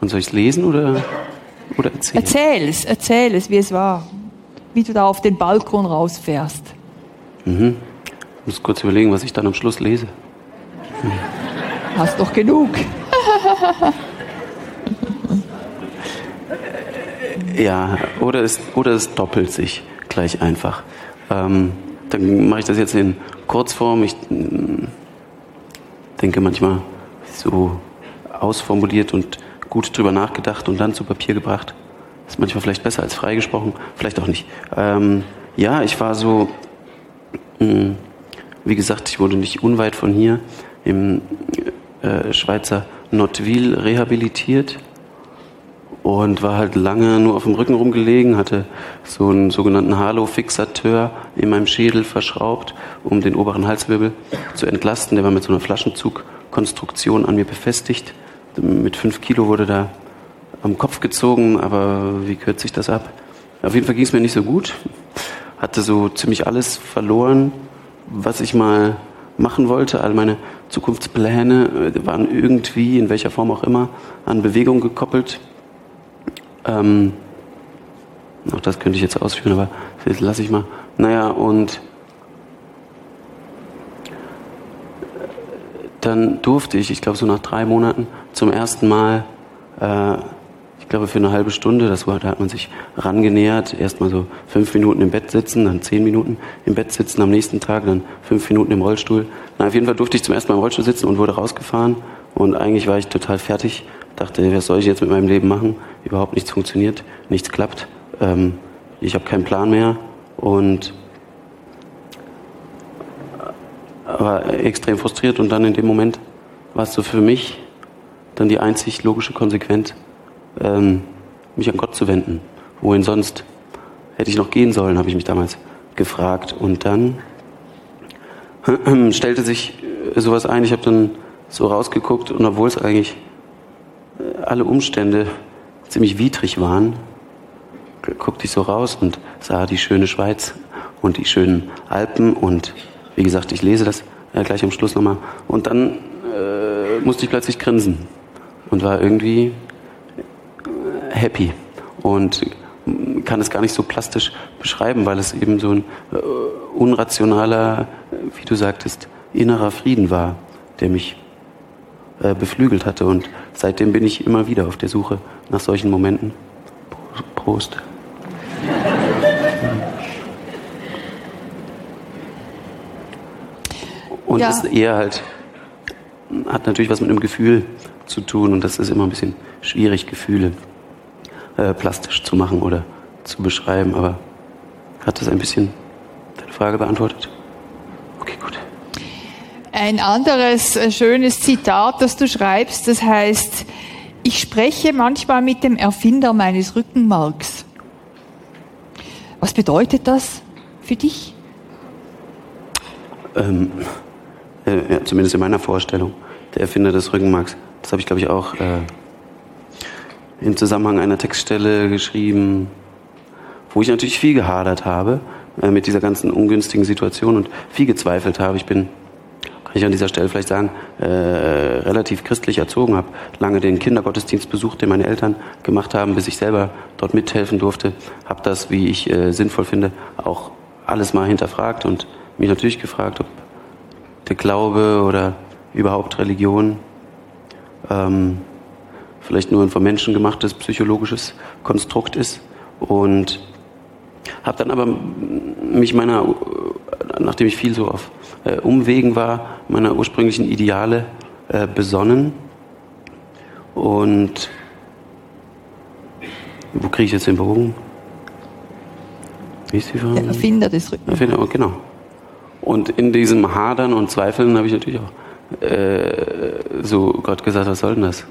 S3: Und soll ich es lesen oder, oder erzählen?
S2: Erzähl es, erzähl es, wie es war. Wie du da auf den Balkon rausfährst.
S3: Mhm. Ich muss kurz überlegen, was ich dann am Schluss lese.
S2: Hast doch genug.
S3: Ja, oder es, oder es doppelt sich gleich einfach. Ähm, dann mache ich das jetzt in Kurzform. Ich mm, denke manchmal so ausformuliert und gut drüber nachgedacht und dann zu Papier gebracht. Ist manchmal vielleicht besser als freigesprochen, vielleicht auch nicht. Ähm, ja, ich war so, mh, wie gesagt, ich wurde nicht unweit von hier im äh, Schweizer Nottwil rehabilitiert und war halt lange nur auf dem Rücken rumgelegen, hatte so einen sogenannten Halo-Fixateur in meinem Schädel verschraubt, um den oberen Halswirbel zu entlasten. Der war mit so einer Flaschenzugkonstruktion an mir befestigt. Mit fünf Kilo wurde da am Kopf gezogen, aber wie kürze ich das ab? Auf jeden Fall ging es mir nicht so gut. Hatte so ziemlich alles verloren, was ich mal machen wollte. All meine Zukunftspläne äh, waren irgendwie, in welcher Form auch immer, an Bewegung gekoppelt. Ähm, auch das könnte ich jetzt ausführen, aber das lasse ich mal. Naja, und dann durfte ich, ich glaube so nach drei Monaten, zum ersten Mal, äh, ich glaube für eine halbe Stunde, das war, da hat man sich rangenähert, erstmal so fünf Minuten im Bett sitzen, dann zehn Minuten im Bett sitzen am nächsten Tag, dann fünf Minuten im Rollstuhl. Na, auf jeden Fall durfte ich zum ersten Mal im Rollstuhl sitzen und wurde rausgefahren und eigentlich war ich total fertig, dachte, was soll ich jetzt mit meinem Leben machen? Überhaupt nichts funktioniert, nichts klappt, ähm, ich habe keinen Plan mehr und war extrem frustriert und dann in dem Moment war es so für mich dann die einzig logische Konsequenz, ähm, mich an Gott zu wenden. Wohin sonst hätte ich noch gehen sollen, habe ich mich damals gefragt. Und dann stellte sich äh, sowas ein, ich habe dann so rausgeguckt und obwohl es eigentlich äh, alle Umstände ziemlich widrig waren, guckte ich so raus und sah die schöne Schweiz und die schönen Alpen und wie gesagt, ich lese das äh, gleich am Schluss nochmal. Und dann äh, musste ich plötzlich grinsen und war irgendwie äh, happy und kann es gar nicht so plastisch beschreiben, weil es eben so ein äh, unrationaler, wie du sagtest, innerer Frieden war, der mich äh, beflügelt hatte. Und seitdem bin ich immer wieder auf der Suche nach solchen Momenten. Prost. Und
S2: Ja.
S3: ist eher halt hat natürlich was mit einem Gefühl zu tun und das ist immer ein bisschen schwierig, Gefühle äh, plastisch zu machen oder zu beschreiben, aber hat das ein bisschen deine Frage beantwortet?
S2: Ein anderes äh, schönes Zitat, das du schreibst, das heißt, ich spreche manchmal mit dem Erfinder meines Rückenmarks. Was bedeutet das für dich?
S3: Ähm, äh, ja, zumindest in meiner Vorstellung, der Erfinder des Rückenmarks. Das habe ich, glaube ich, auch äh, im Zusammenhang einer Textstelle geschrieben, wo ich natürlich viel gehadert habe äh, mit dieser ganzen ungünstigen Situation und viel gezweifelt habe. Ich bin, kann ich an dieser Stelle vielleicht sagen, äh, relativ christlich erzogen, habe lange den Kindergottesdienst besucht, den meine Eltern gemacht haben, bis ich selber dort mithelfen durfte, habe das, wie ich äh, sinnvoll finde, auch alles mal hinterfragt und mich natürlich gefragt, ob der Glaube oder überhaupt Religion ähm, vielleicht nur ein von Menschen gemachtes psychologisches Konstrukt ist. Und habe dann aber mich meiner, nachdem ich viel so auf äh, Umwegen war, meiner ursprünglichen Ideale äh, besonnen. Und wo kriege ich jetzt den Bogen?
S2: Wie ist die Frage? Der Erfinder des Rückens. Erfinder,
S3: oh, genau. Und in diesem Hadern und Zweifeln habe ich natürlich auch äh, so Gott gesagt, was soll denn das?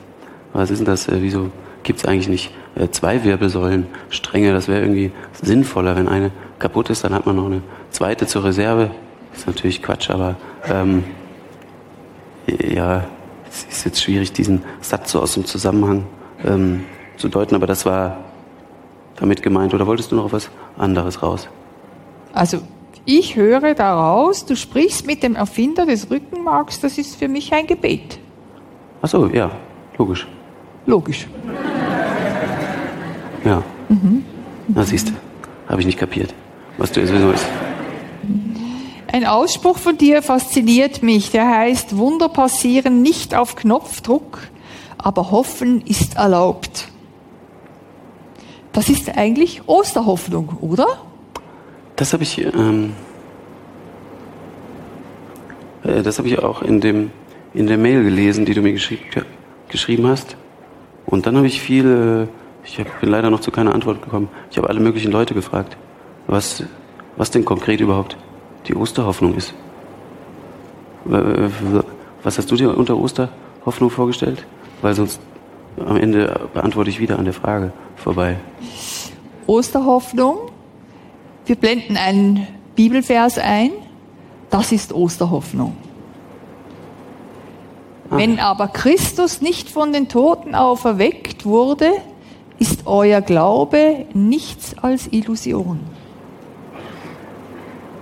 S3: Was ist denn das? Äh, wieso gibt es eigentlich nicht äh, zwei Wirbelsäulenstränge? Das wäre irgendwie sinnvoller. Wenn eine kaputt ist, dann hat man noch eine zweite zur Reserve. Ist natürlich Quatsch, aber ähm, ja, es ist jetzt schwierig, diesen Satz so aus dem Zusammenhang ähm, zu deuten, aber das war damit gemeint. Oder wolltest du noch was anderes raus?
S2: Also ich höre daraus, du sprichst mit dem Erfinder des Rückenmarks, das ist für mich ein Gebet.
S3: Ach so, ja, logisch.
S2: Logisch.
S3: Ja. Mhm. Na, siehst du, habe ich nicht kapiert, was du jetzt wissen willst.
S2: Ein Ausspruch von dir fasziniert mich, der heißt, Wunder passieren nicht auf Knopfdruck, aber hoffen ist erlaubt. Das ist eigentlich Osterhoffnung, oder?
S3: Das habe ich, ähm, äh, das ich auch in dem in der Mail gelesen, die du mir geschrieben, geschrieben hast. Und dann habe ich viel, ich hab, bin leider noch zu keiner Antwort gekommen. Ich habe alle möglichen Leute gefragt, was, was denn konkret überhaupt die Osterhoffnung ist. Was hast du dir unter Osterhoffnung vorgestellt? Weil sonst am Ende beantworte ich wieder an der Frage vorbei.
S2: Osterhoffnung. Wir blenden einen Bibelvers ein. Das ist Osterhoffnung. Wenn aber Christus nicht von den Toten auferweckt wurde, ist euer Glaube nichts als Illusion.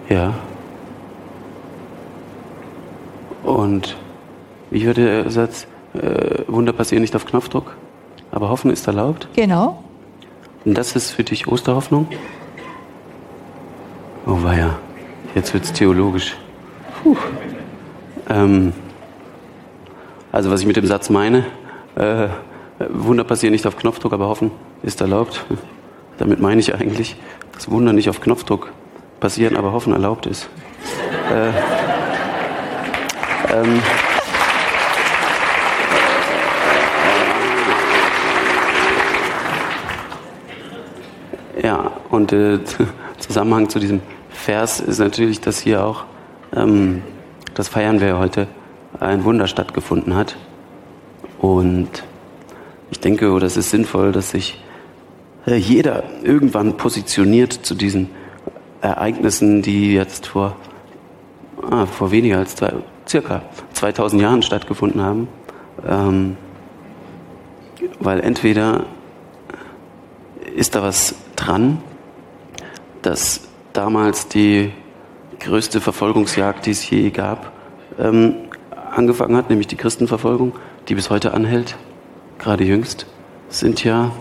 S3: Ja. Und wie war der Satz? Äh, Wunder passieren nicht auf Knopfdruck, aber hoffen ist erlaubt?
S2: Genau.
S3: Und das ist für dich Osterhoffnung? Oh weia, jetzt wird es theologisch. Puh. Ähm, also was ich mit dem Satz meine, äh, Wunder passieren nicht auf Knopfdruck, aber hoffen ist erlaubt. Damit meine ich eigentlich, dass Wunder nicht auf Knopfdruck passieren, aber hoffen erlaubt ist. Äh, ähm, ja, und äh, Zusammenhang zu diesem Vers ist natürlich, dass hier auch, ähm, das feiern wir heute, ein Wunder stattgefunden hat. Und ich denke, oder es ist sinnvoll, dass sich äh, jeder irgendwann positioniert zu diesen Ereignissen, die jetzt vor, ah, vor weniger als zwei, circa 2000 Jahren stattgefunden haben. Ähm, weil entweder ist da was dran, dass damals die größte Verfolgungsjagd, die es je gab, ähm, angefangen hat, nämlich die Christenverfolgung, die bis heute anhält, gerade jüngst, sind ja,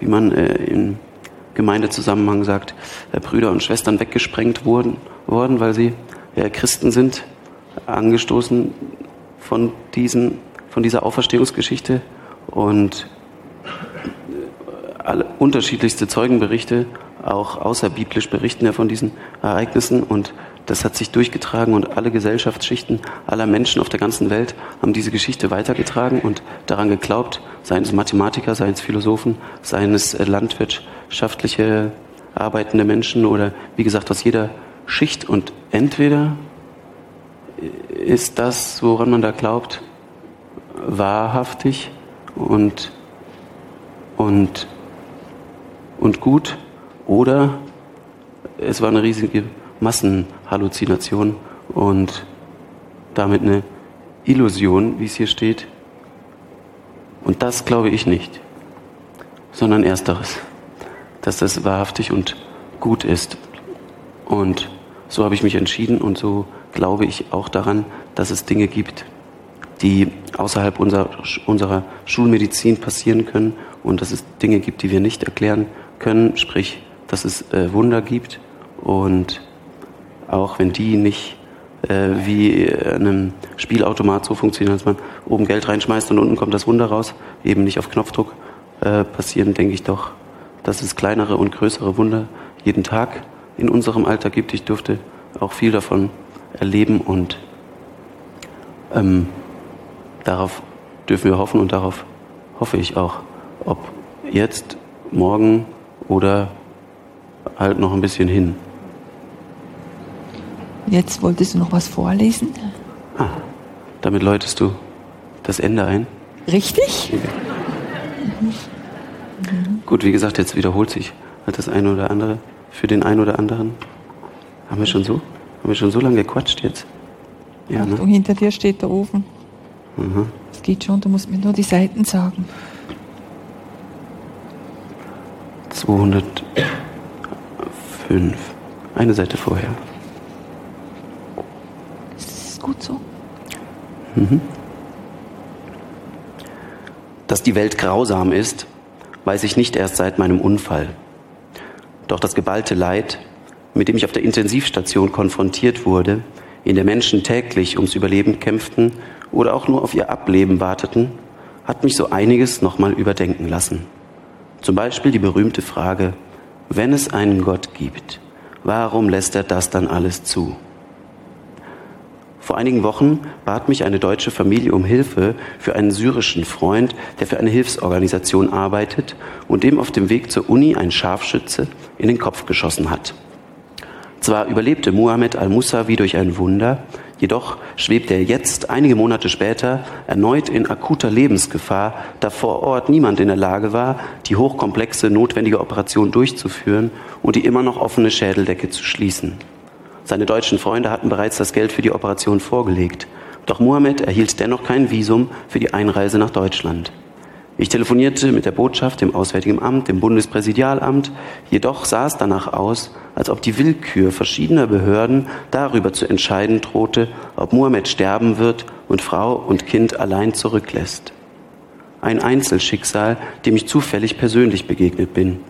S3: wie man äh, im Gemeindezusammenhang sagt, äh, Brüder und Schwestern weggesprengt wurden, worden, weil sie äh, Christen sind, angestoßen von, diesen, von dieser Auferstehungsgeschichte und äh, alle unterschiedlichste Zeugenberichte, auch außerbiblisch berichten ja von diesen Ereignissen und das hat sich durchgetragen und alle Gesellschaftsschichten aller Menschen auf der ganzen Welt haben diese Geschichte weitergetragen und daran geglaubt, seien es Mathematiker, seien es Philosophen, seien es äh, landwirtschaftliche arbeitende Menschen oder wie gesagt aus jeder Schicht. Und entweder ist das, woran man da glaubt, wahrhaftig und, und, und gut oder es war eine riesige Massenhalluzination und damit eine Illusion, wie es hier steht. Und das glaube ich nicht, sondern ersteres, dass das wahrhaftig und gut ist. Und so habe ich mich entschieden und so glaube ich auch daran, dass es Dinge gibt, die außerhalb unserer, unserer Schulmedizin passieren können und dass es Dinge gibt, die wir nicht erklären können, sprich, dass es äh, Wunder gibt und auch wenn die nicht äh, wie einem Spielautomat so funktionieren, dass man oben Geld reinschmeißt und unten kommt das Wunder raus, eben nicht auf Knopfdruck äh, passieren, denke ich doch, dass es kleinere und größere Wunder jeden Tag in unserem Alter gibt. Ich durfte auch viel davon erleben und ähm, darauf dürfen wir hoffen und darauf hoffe ich auch, ob jetzt, morgen oder halt noch ein bisschen hin.
S2: Jetzt wolltest du noch was vorlesen?
S3: Ah, damit läutest du das Ende ein?
S2: Richtig?
S3: Mhm. Gut, wie gesagt, jetzt wiederholt sich halt das eine oder andere für den einen oder anderen. Haben wir schon so? Haben wir schon so lange gequatscht jetzt?
S2: Ja, ne? Achtung, hinter dir steht der Ofen. Mhm. Es geht schon, du musst mir nur die Seiten sagen.
S3: 205. Eine Seite vorher
S2: gut so.
S3: Mhm. Dass die Welt grausam ist, weiß ich nicht erst seit meinem Unfall. Doch das geballte Leid, mit dem ich auf der Intensivstation konfrontiert wurde, in der Menschen täglich ums Überleben kämpften oder auch nur auf ihr Ableben warteten, hat mich so einiges nochmal überdenken lassen. Zum Beispiel die berühmte Frage, wenn es einen Gott gibt, warum lässt er das dann alles zu? Vor einigen Wochen bat mich eine deutsche Familie um Hilfe für einen syrischen Freund, der für eine Hilfsorganisation arbeitet und dem auf dem Weg zur Uni ein Scharfschütze in den Kopf geschossen hat. Zwar überlebte Muhammad al-Musawi durch ein Wunder, jedoch schwebt er jetzt, einige Monate später, erneut in akuter Lebensgefahr, da vor Ort niemand in der Lage war, die hochkomplexe notwendige Operation durchzuführen und die immer noch offene Schädeldecke zu schließen. Seine deutschen Freunde hatten bereits das Geld für die Operation vorgelegt. Doch Mohammed erhielt dennoch kein Visum für die Einreise nach Deutschland. Ich telefonierte mit der Botschaft, dem Auswärtigen Amt, dem Bundespräsidialamt. Jedoch sah es danach aus, als ob die Willkür verschiedener Behörden darüber zu entscheiden drohte, ob Mohammed sterben wird und Frau und Kind allein zurücklässt. Ein Einzelschicksal, dem ich zufällig persönlich begegnet bin.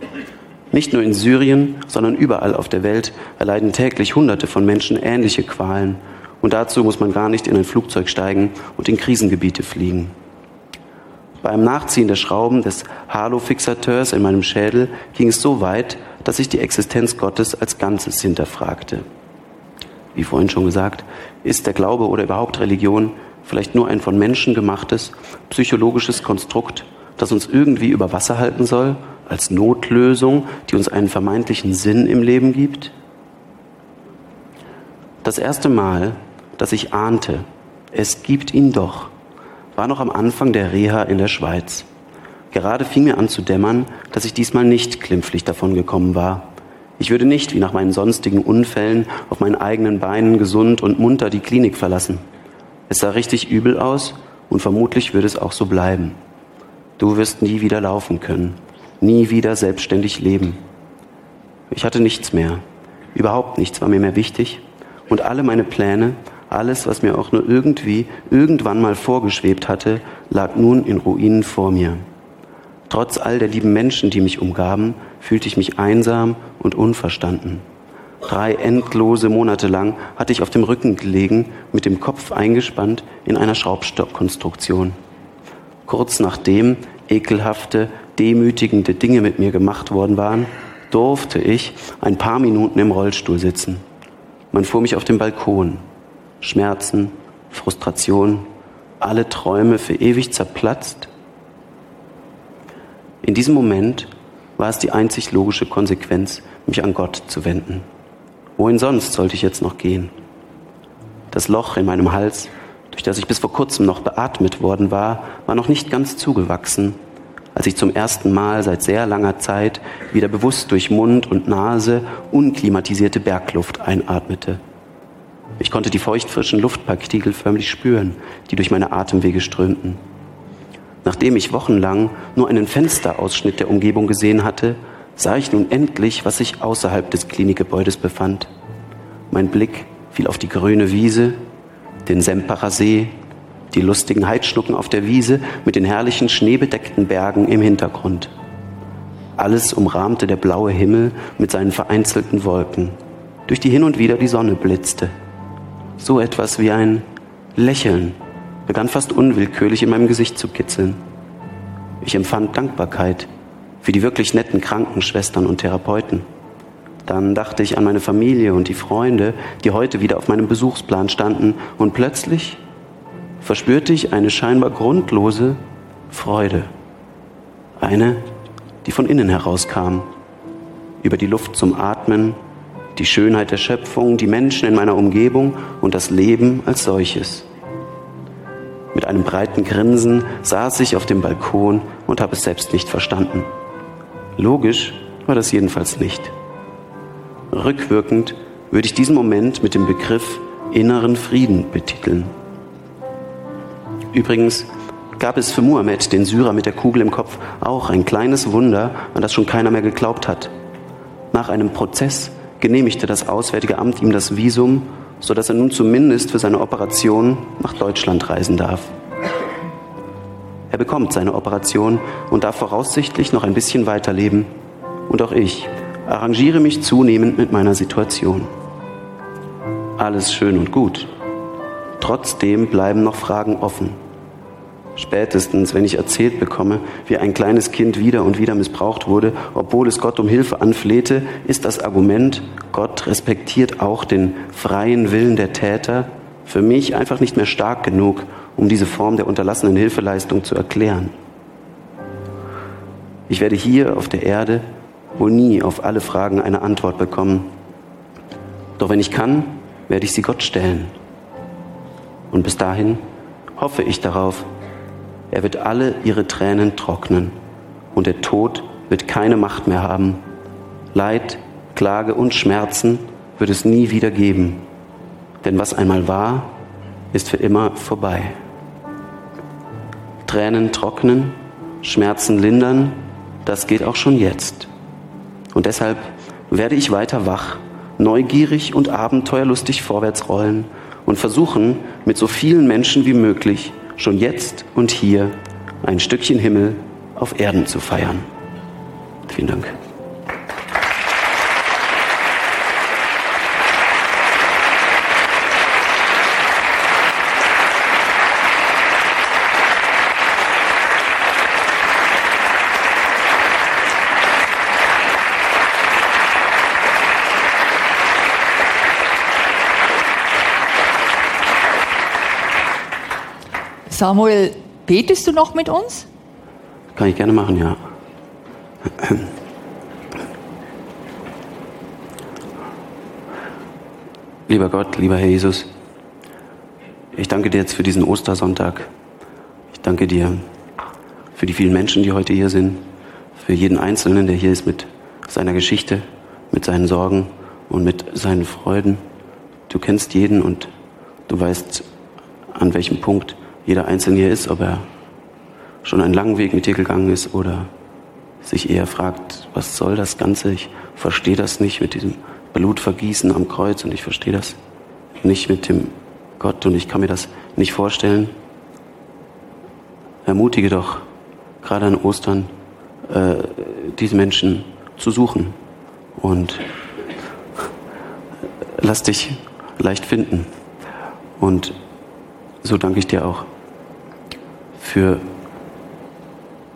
S3: Nicht nur in Syrien, sondern überall auf der Welt erleiden täglich Hunderte von Menschen ähnliche Qualen. Und dazu muss man gar nicht in ein Flugzeug steigen und in Krisengebiete fliegen. Beim Nachziehen der Schrauben des Halo-Fixateurs in meinem Schädel ging es so weit, dass ich die Existenz Gottes als Ganzes hinterfragte. Wie vorhin schon gesagt, ist der Glaube oder überhaupt Religion vielleicht nur ein von Menschen gemachtes psychologisches Konstrukt, das uns irgendwie über Wasser halten soll als Notlösung, die uns einen vermeintlichen Sinn im Leben gibt? Das erste Mal, dass ich ahnte, es gibt ihn doch, war noch am Anfang der Reha in der Schweiz. Gerade fing mir an zu dämmern, dass ich diesmal nicht klimpflich davon gekommen war. Ich würde nicht, wie nach meinen sonstigen Unfällen, auf meinen eigenen Beinen gesund und munter die Klinik verlassen. Es sah richtig übel aus und vermutlich würde es auch so bleiben. Du wirst nie wieder laufen können nie wieder selbstständig leben. Ich hatte nichts mehr. Überhaupt nichts war mir mehr wichtig. Und alle meine Pläne, alles, was mir auch nur irgendwie irgendwann mal vorgeschwebt hatte, lag nun in Ruinen vor mir. Trotz all der lieben Menschen, die mich umgaben, fühlte ich mich einsam und unverstanden. Drei endlose Monate lang hatte ich auf dem Rücken gelegen, mit dem Kopf eingespannt in einer Schraubstockkonstruktion. Kurz nachdem ekelhafte, demütigende Dinge mit mir gemacht worden waren, durfte ich ein paar Minuten im Rollstuhl sitzen. Man fuhr mich auf den Balkon. Schmerzen, Frustration, alle Träume für ewig zerplatzt. In diesem Moment war es die einzig logische Konsequenz, mich an Gott zu wenden. Wohin sonst sollte ich jetzt noch gehen? Das Loch in meinem Hals, durch das ich bis vor kurzem noch beatmet worden war, war noch nicht ganz zugewachsen, als ich zum ersten Mal seit sehr langer Zeit wieder bewusst durch Mund und Nase unklimatisierte Bergluft einatmete. Ich konnte die feuchtfrischen Luftpartikel förmlich spüren, die durch meine Atemwege strömten. Nachdem ich wochenlang nur einen Fensterausschnitt der Umgebung gesehen hatte, sah ich nun endlich, was sich außerhalb des Klinikgebäudes befand. Mein Blick fiel auf die grüne Wiese, den Sempacher See, die lustigen Heidschnucken auf der Wiese mit den herrlichen schneebedeckten Bergen im Hintergrund. Alles umrahmte der blaue Himmel mit seinen vereinzelten Wolken, durch die hin und wieder die Sonne blitzte. So etwas wie ein Lächeln begann fast unwillkürlich in meinem Gesicht zu kitzeln. Ich empfand Dankbarkeit für die wirklich netten Krankenschwestern und Therapeuten. Dann dachte ich an meine Familie und die Freunde, die heute wieder auf meinem Besuchsplan standen, und plötzlich verspürte ich eine scheinbar grundlose Freude. Eine, die von innen herauskam, über die Luft zum Atmen, die Schönheit der Schöpfung, die Menschen in meiner Umgebung und das Leben als solches. Mit einem breiten Grinsen saß ich auf dem Balkon und habe es selbst nicht verstanden. Logisch war das jedenfalls nicht. Rückwirkend würde ich diesen Moment mit dem Begriff inneren Frieden betiteln. Übrigens gab es für Muhammad, den Syrer mit der Kugel im Kopf, auch ein kleines Wunder, an das schon keiner mehr geglaubt hat. Nach einem Prozess genehmigte das Auswärtige Amt ihm das Visum, sodass er nun zumindest für seine Operation nach Deutschland reisen darf. Er bekommt seine Operation und darf voraussichtlich noch ein bisschen weiterleben. Und auch ich arrangiere mich zunehmend mit meiner Situation. Alles schön und gut. Trotzdem bleiben noch Fragen offen. Spätestens, wenn ich erzählt bekomme, wie ein kleines Kind wieder und wieder missbraucht wurde, obwohl es Gott um Hilfe anflehte, ist das Argument, Gott respektiert auch den freien Willen der Täter, für mich einfach nicht mehr stark genug, um diese Form der unterlassenen Hilfeleistung zu erklären. Ich werde hier auf der Erde wohl nie auf alle Fragen eine Antwort bekommen. Doch wenn ich kann, werde ich sie Gott stellen. Und bis dahin hoffe ich darauf, er wird alle ihre Tränen trocknen und der Tod wird keine Macht mehr haben. Leid, Klage und Schmerzen wird es nie wieder geben. Denn was einmal war, ist für immer vorbei. Tränen trocknen, Schmerzen lindern, das geht auch schon jetzt. Und deshalb werde ich weiter wach, neugierig und abenteuerlustig vorwärts rollen und versuchen, mit so vielen Menschen wie möglich schon jetzt und hier ein Stückchen Himmel auf Erden zu feiern. Vielen Dank.
S2: Samuel, betest du noch mit uns?
S3: Kann ich gerne machen, ja. Lieber Gott, lieber Herr Jesus, ich danke dir jetzt für diesen Ostersonntag. Ich danke dir für die vielen Menschen, die heute hier sind, für jeden Einzelnen, der hier ist mit seiner Geschichte, mit seinen Sorgen und mit seinen Freuden. Du kennst jeden und du weißt, an welchem Punkt jeder Einzelne hier ist, ob er schon einen langen Weg mit dir gegangen ist oder sich eher fragt, was soll das Ganze? Ich verstehe das nicht mit diesem Blutvergießen am Kreuz und ich verstehe das nicht mit dem Gott und ich kann mir das nicht vorstellen. Ermutige doch gerade an Ostern äh, diese Menschen zu suchen und lass dich leicht finden. Und so danke ich dir auch für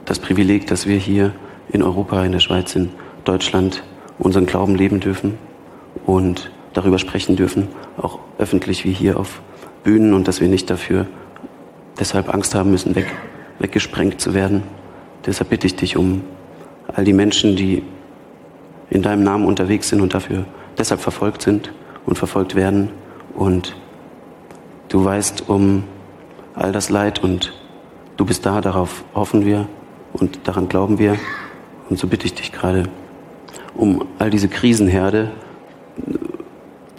S3: das Privileg, dass wir hier in Europa, in der Schweiz, in Deutschland unseren Glauben leben dürfen und darüber sprechen dürfen, auch öffentlich wie hier auf Bühnen und dass wir nicht dafür deshalb Angst haben müssen, weg, weggesprengt zu werden. Deshalb bitte ich dich um all die Menschen, die in deinem Namen unterwegs sind und dafür deshalb verfolgt sind und verfolgt werden. Und du weißt um all das Leid und du bist da, darauf hoffen wir und daran glauben wir. Und so bitte ich dich gerade um all diese Krisenherde,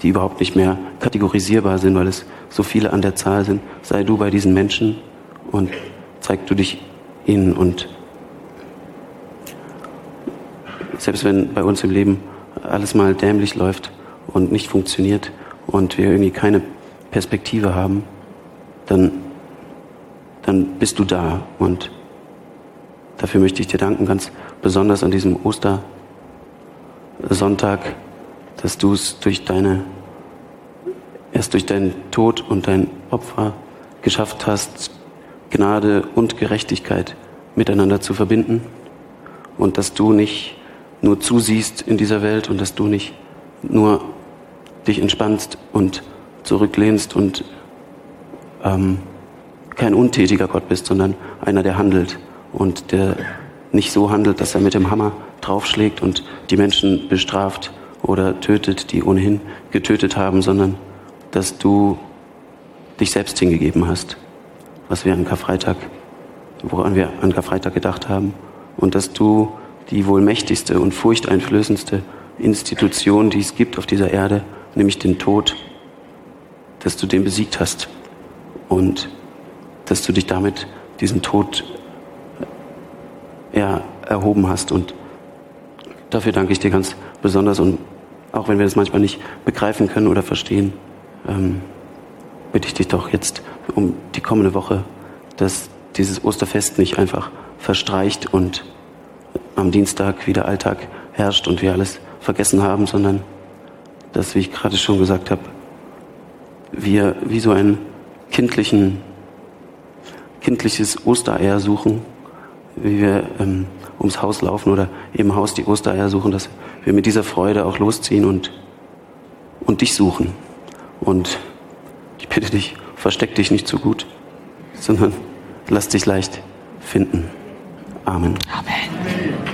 S3: die überhaupt nicht mehr kategorisierbar sind, weil es so viele an der Zahl sind. Sei du bei diesen Menschen und zeig du dich ihnen und selbst wenn bei uns im Leben alles mal dämlich läuft und nicht funktioniert und wir irgendwie keine Perspektive haben, dann, dann bist du da. Und dafür möchte ich dir danken, ganz besonders an diesem Ostersonntag, dass du es durch deine, erst durch deinen Tod und dein Opfer geschafft hast, Gnade und Gerechtigkeit miteinander zu verbinden. Und dass du nicht nur zusiehst in dieser Welt und dass du nicht nur dich entspannst und zurücklehnst und ähm, kein untätiger Gott bist, sondern einer, der handelt und der nicht so handelt, dass er mit dem Hammer draufschlägt und die Menschen bestraft oder tötet, die ohnehin getötet haben, sondern dass du dich selbst hingegeben hast, was wir an Karfreitag, woran wir an Karfreitag gedacht haben, und dass du die wohl mächtigste und furchteinflößendste Institution, die es gibt auf dieser Erde, nämlich den Tod, dass du den besiegt hast und dass du dich damit diesen Tod ja, erhoben hast. Und dafür danke ich dir ganz besonders. Und auch wenn wir das manchmal nicht begreifen können oder verstehen, ähm, bitte ich dich doch jetzt um die kommende Woche, dass dieses Osterfest nicht einfach verstreicht und am Dienstag wieder Alltag herrscht und wir alles vergessen haben, sondern dass, wie ich gerade schon gesagt habe, wir wie so ein kindlichen, kindliches Ostereier suchen, wie wir ähm, ums Haus laufen oder im Haus die Ostereier suchen, dass wir mit dieser Freude auch losziehen und, und dich suchen. Und ich bitte dich, versteck dich nicht zu gut, sondern lass dich leicht finden. Amen.
S2: Amen.